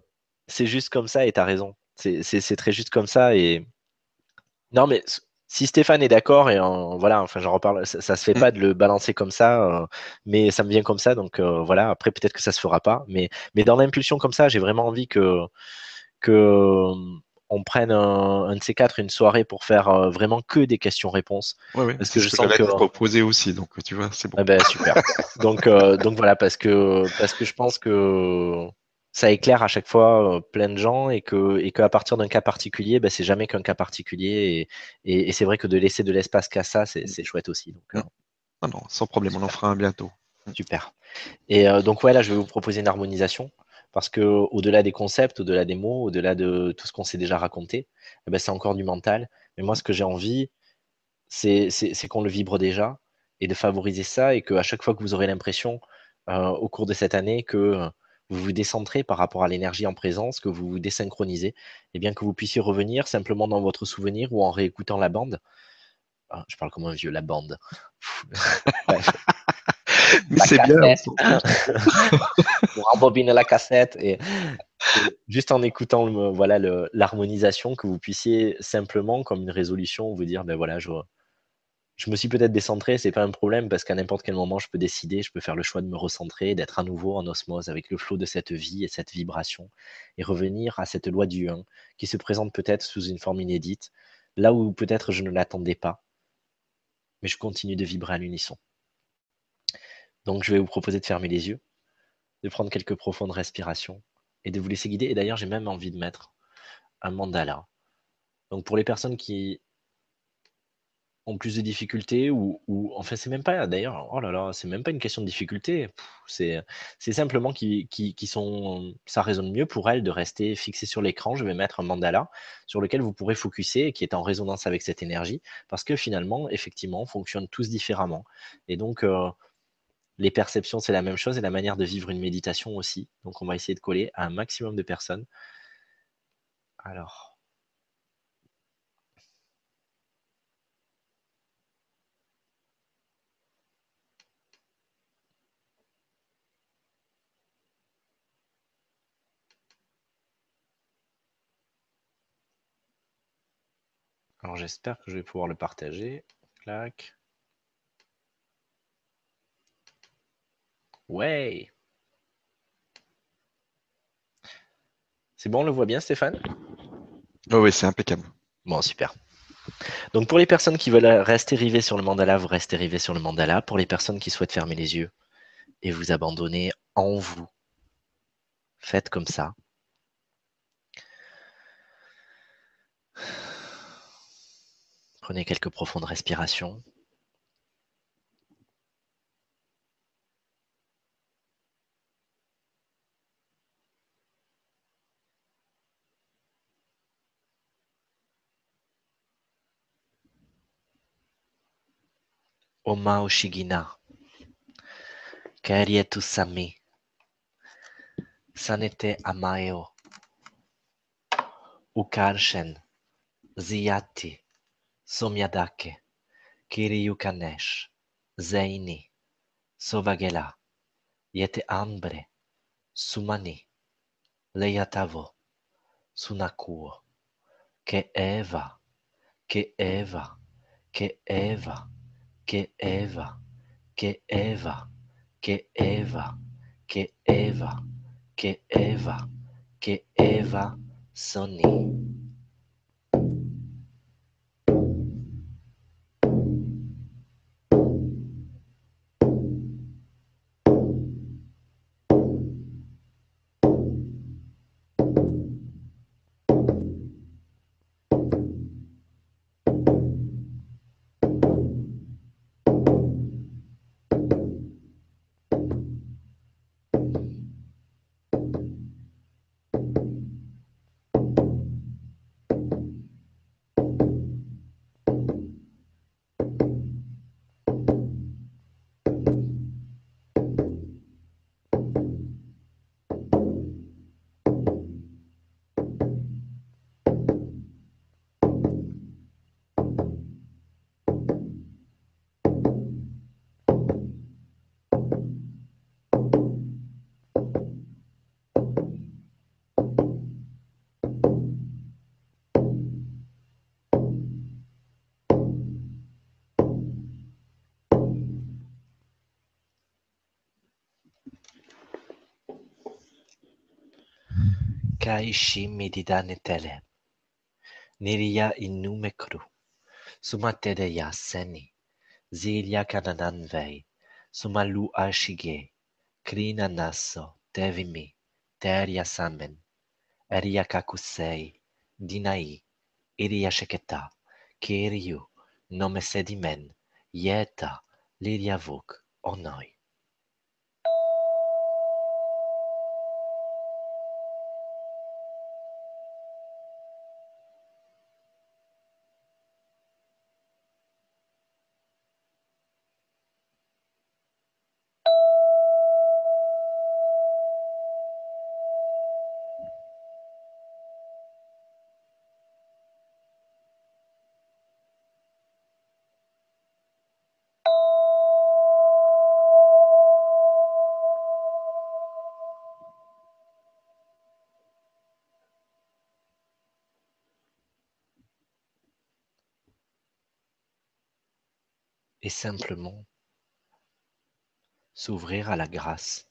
c'est juste comme ça et tu as raison. C'est très juste comme ça et non, mais si Stéphane est d'accord et voilà, enfin j'en reparle, ça, ça, se fait mm. pas de le balancer comme ça, euh, mais ça me vient comme ça, donc euh, voilà. Après peut-être que ça se fera pas, mais mais dans l'impulsion comme ça, j'ai vraiment envie que que euh, on prenne un, de ces quatre une soirée pour faire vraiment que des questions-réponses. Ouais, parce que je sens que proposer aussi, donc tu vois, c'est bon. Ah ben, super. donc donc voilà, parce que parce que je pense que ça éclaire à chaque fois euh, plein de gens et que et qu'à partir d'un cas particulier, ben, c'est jamais qu'un cas particulier et, et, c'est vrai que de laisser de l'espace qu'à ça, c'est chouette aussi. Donc, euh, ah non, sans problème, on en fera un bientôt. Super. Et euh, donc ouais, là, je vais vous proposer une harmonisation parce que au-delà des concepts, au-delà des mots, au-delà de tout ce qu'on s'est déjà raconté, eh ben, c'est encore du mental. Mais moi, ce que j'ai envie, c'est qu'on le vibre déjà et de favoriser ça et qu'à chaque fois que vous aurez l'impression au cours de cette année que vous vous décentrez par rapport à l'énergie en présence, que vous vous désynchronisez, et eh bien que vous puissiez revenir simplement dans votre souvenir ou en réécoutant la bande. Ah, je parle comme un vieux, la bande. Mais c'est bien. on rembobine la cassette et, juste en écoutant voilà l'harmonisation, que vous puissiez simplement, comme une résolution, vous dire ben voilà, je, je me suis peut-être décentré, c'est pas un problème parce qu'à n'importe quel moment, je peux décider, je peux faire le choix de me recentrer, d'être à nouveau en osmose avec le flot de cette vie et cette vibration et revenir à cette loi du 1 qui se présente peut-être sous une forme inédite, là où peut-être je ne l'attendais pas, mais je continue de vibrer à l'unisson. Donc, je vais vous proposer de fermer les yeux, de prendre quelques profondes respirations et de vous laisser guider. Et d'ailleurs, j'ai même envie de mettre un mandala. Donc, pour les personnes qui plus de difficultés ou, ou en fait c'est même pas d'ailleurs oh là là c'est même pas une question de difficulté. C'est simplement qui, qui, sont ça résonne mieux pour elles de rester fixé sur l'écran. Je vais mettre un mandala sur lequel vous pourrez focuser qui est en résonance avec cette énergie parce que finalement effectivement on fonctionne tous différemment. Et donc euh, les perceptions c'est la même chose et la manière de vivre une méditation aussi. Donc on va essayer de coller à un maximum de personnes. Alors Alors j'espère que je vais pouvoir le partager. Clac. Ouais. C'est bon, on le voit bien, Stéphane? Oh Oui, c'est impeccable. Bon, super. Donc pour les personnes qui veulent rester rivées sur le mandala, vous restez rivées sur le mandala. Pour les personnes qui souhaitent fermer les yeux et vous abandonner en vous, faites comme ça. Prenez quelques profondes respirations. Oma Oshigina, Karietu Sami, Sanete Amaeo, Ukarshen, Ziati, Somyadake, Kiryukanesh, Zaini, Sovagela, Yete Ambre, Sumani, Leyatavo, Sunakuo, que Eva, que Eva, que Eva, que Eva, que Eva, que Eva, que Eva, que Eva, Eva. Kaishi netele. Niria inu mekru. Sumatede ya seni. Zilia kananan vei. Sumalu ashige. Krina naso. Tevimi. Teria samen. Eria kakusei. Dinai. Iria sheketa. Kiriu. Nome sedimen. Yeta. Liria vuk. Onoi. Et simplement s'ouvrir à la grâce,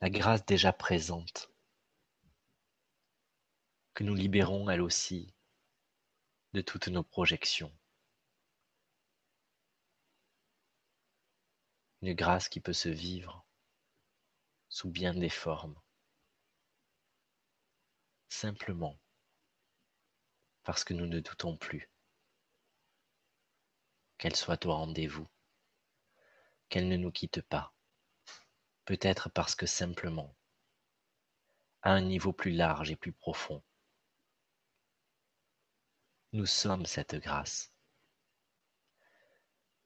la grâce déjà présente, que nous libérons elle aussi de toutes nos projections. Une grâce qui peut se vivre sous bien des formes, simplement parce que nous ne doutons plus qu'elle soit au rendez-vous, qu'elle ne nous quitte pas, peut-être parce que simplement, à un niveau plus large et plus profond, nous sommes cette grâce.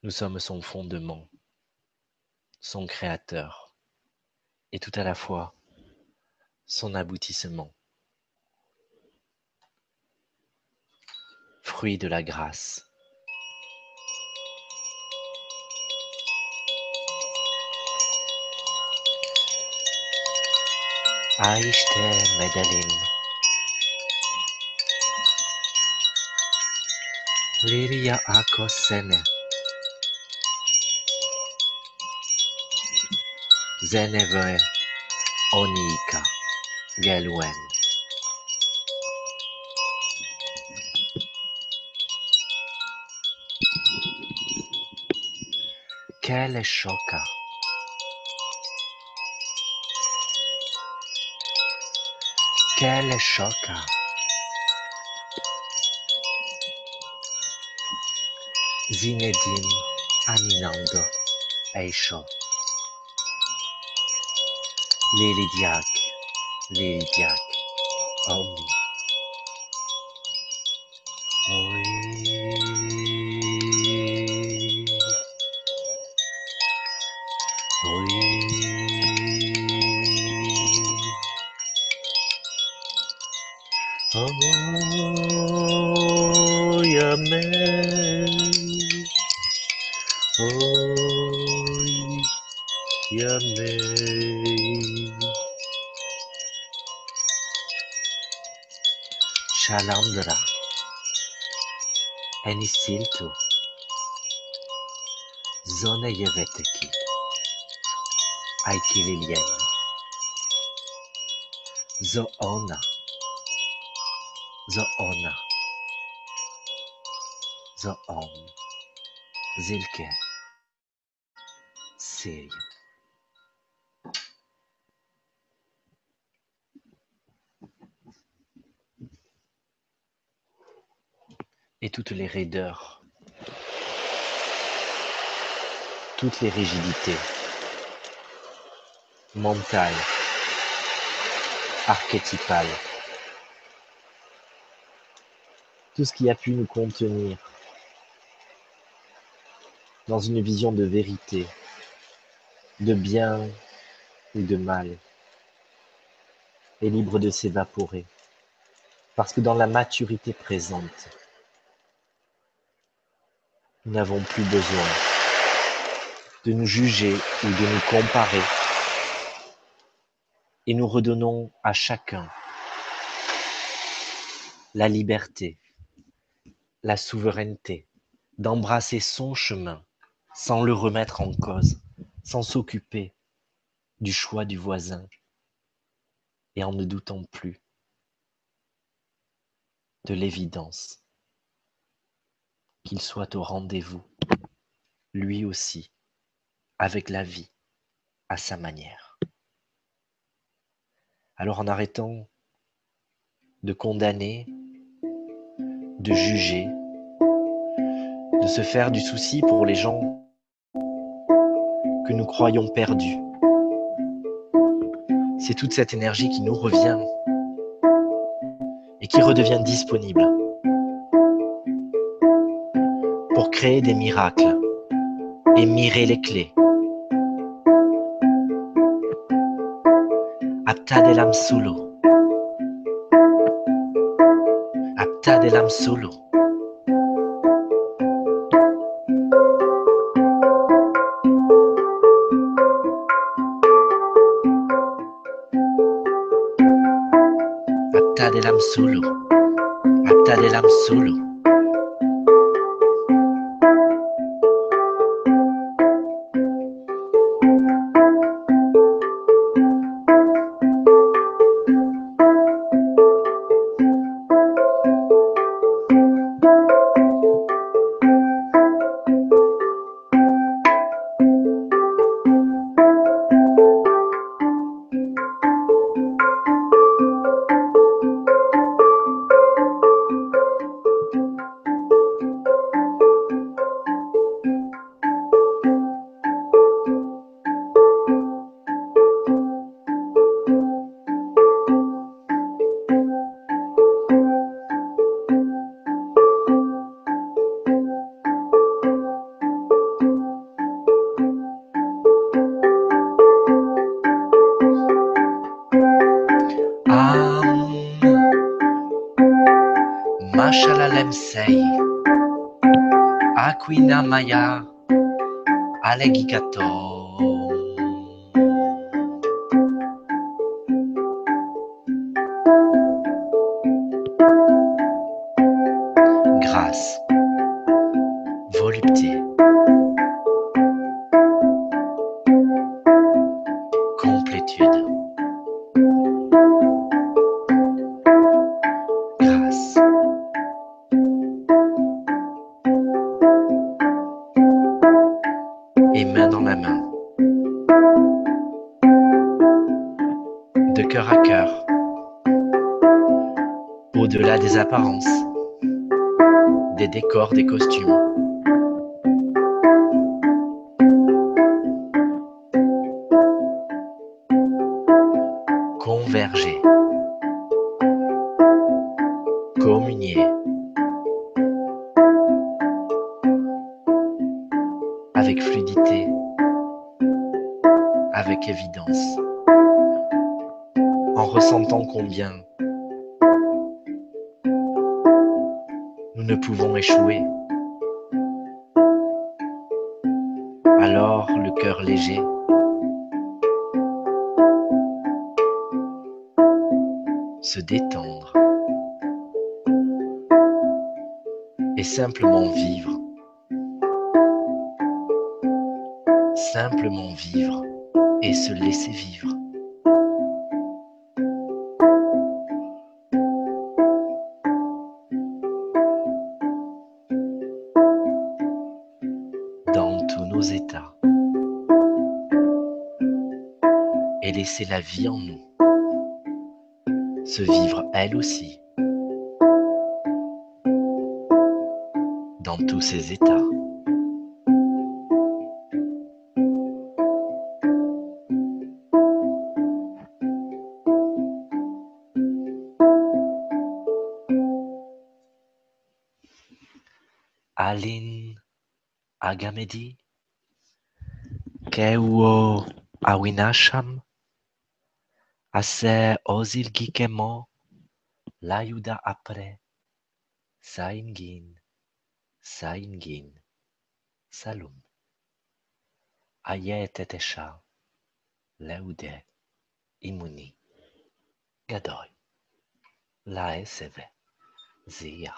Nous sommes son fondement, son créateur, et tout à la fois son aboutissement. Fruit de la grâce. Á Isten, Medelin! Liria ako szene. Zeneve Onika Geluen. Kele soka. teleshock. Zinedine Aminando Eixo Lilidiak Lilidiak Omni Siltu. Zone Yevetiki Aikililieni Zoona. Zoona. Zoom Zilke. Syria toutes les raideurs, toutes les rigidités. Mentales, archétypales, tout ce qui a pu nous contenir. Dans une vision de vérité, de bien ou de mal, est libre de s'évaporer. Parce que dans la maturité présente, nous n'avons plus besoin de nous juger ou de nous comparer. Et nous redonnons à chacun la liberté, la souveraineté d'embrasser son chemin sans le remettre en cause, sans s'occuper du choix du voisin, et en ne doutant plus de l'évidence qu'il soit au rendez-vous, lui aussi, avec la vie, à sa manière. Alors en arrêtant de condamner, de juger, de se faire du souci pour les gens que nous croyons perdus, c'est toute cette énergie qui nous revient et qui redevient disponible créer des miracles et mirer les clés. Apta de solo. Apta de solo. solo. Apta des apparences, des décors, des costumes. Laisser la vie en nous. Se vivre elle aussi. Dans tous ces états. Aline Agamedi. Keuo awinasham ase ozilgikemo layuda apre saingin saingin salum. Ayetetesha leude imuni. Gadoy laeseve zia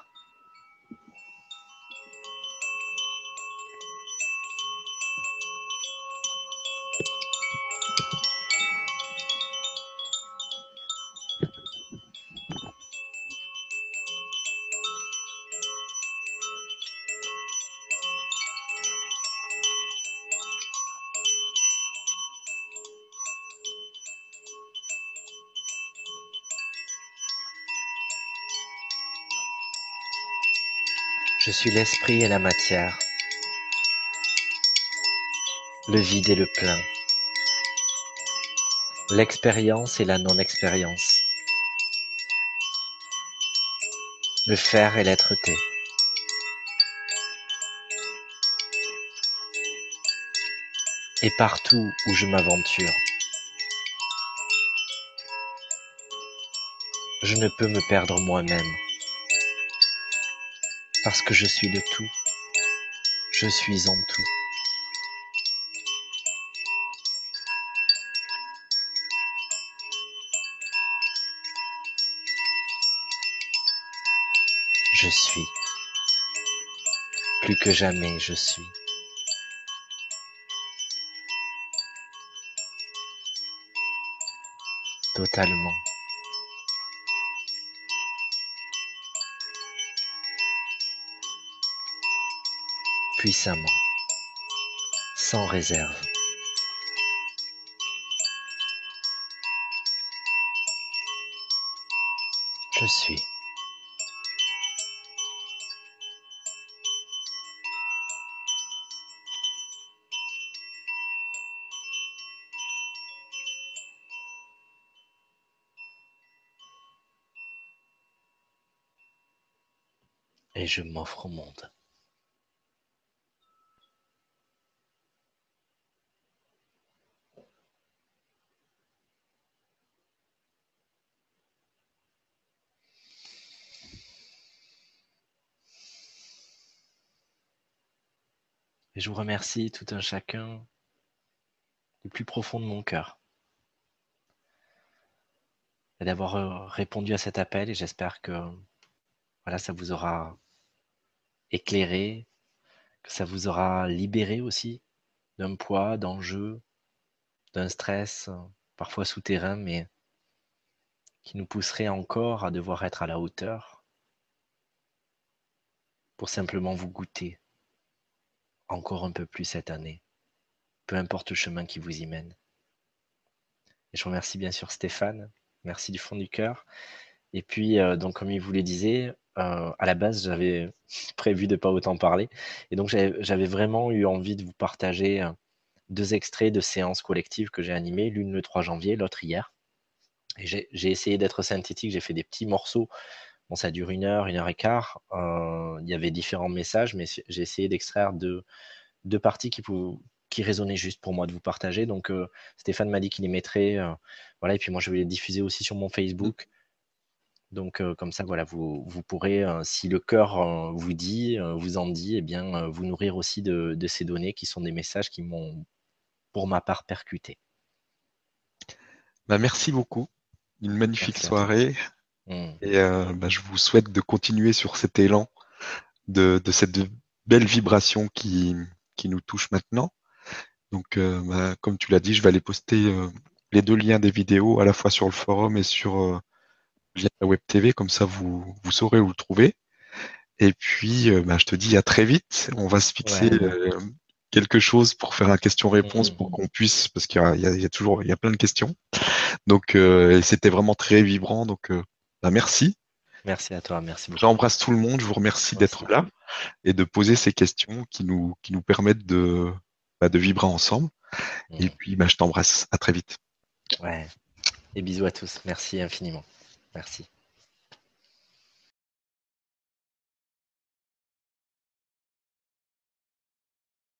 L'esprit et la matière, le vide et le plein, l'expérience et la non-expérience, le faire et l'être-té. Et partout où je m'aventure, je ne peux me perdre moi-même, parce que je suis le tout, je suis en tout. Je suis. Plus que jamais, je suis. Totalement. Puissamment. Sans réserve. Je suis. et je m'offre au monde. Je vous remercie tout un chacun du plus profond de mon cœur d'avoir euh, répondu à cet appel et j'espère que voilà, ça vous aura éclairé, que ça vous aura libéré aussi d'un poids, d'enjeux, d'un stress parfois souterrain, mais qui nous pousserait encore à devoir être à la hauteur pour simplement vous goûter encore un peu plus cette année, peu importe le chemin qui vous y mène. Et je remercie bien sûr Stéphane, merci du fond du cœur. Et puis, euh, donc, comme il vous le disait, euh, à la base, j'avais prévu de pas autant parler. Et donc, j'avais vraiment eu envie de vous partager euh, deux extraits de séances collectives que j'ai animées, l'une le 3 janvier, l'autre hier. J'ai essayé d'être synthétique, j'ai fait des petits morceaux. Bon, ça dure une heure, une heure et quart. Euh, il y avait différents messages, mais j'ai essayé d'extraire deux, deux parties qui, qui résonnaient juste pour moi de vous partager. Donc, Stéphane m'a dit qu'il les mettrait. voilà, et puis moi, je vais les diffuser aussi sur mon Facebook. Donc comme ça, voilà, vous, pourrez, si le cœur vous dit, vous en dit, eh bien, vous nourrir aussi de, ces données qui sont des messages qui m'ont, pour ma part, percuté. Bah, merci beaucoup. Une magnifique soirée. Mmh. Et bah, je vous souhaite de continuer sur cet élan, de, cette belle vibration qui, qui nous touche maintenant. Donc, bah, comme tu l'as dit, je vais aller poster les deux liens des vidéos à la fois sur le forum et sur via la web TV, comme ça vous, vous saurez où le trouver. Et puis, euh, bah, je te dis à très vite. On va se fixer euh, quelque chose pour faire un question-réponse pour mmh. qu'on puisse, parce qu'il y, y, a toujours, il y a plein de questions. Donc, euh, c'était vraiment très vibrant. Donc, bah, merci. Merci à toi, merci beaucoup. J'embrasse tout le monde. Je vous remercie d'être là et de poser ces questions qui nous, qui nous permettent de, bah, de vibrer ensemble. Et mmh. puis, bah, je t'embrasse. À très vite. Ouais. Et bisous à tous. Merci infiniment. Merci.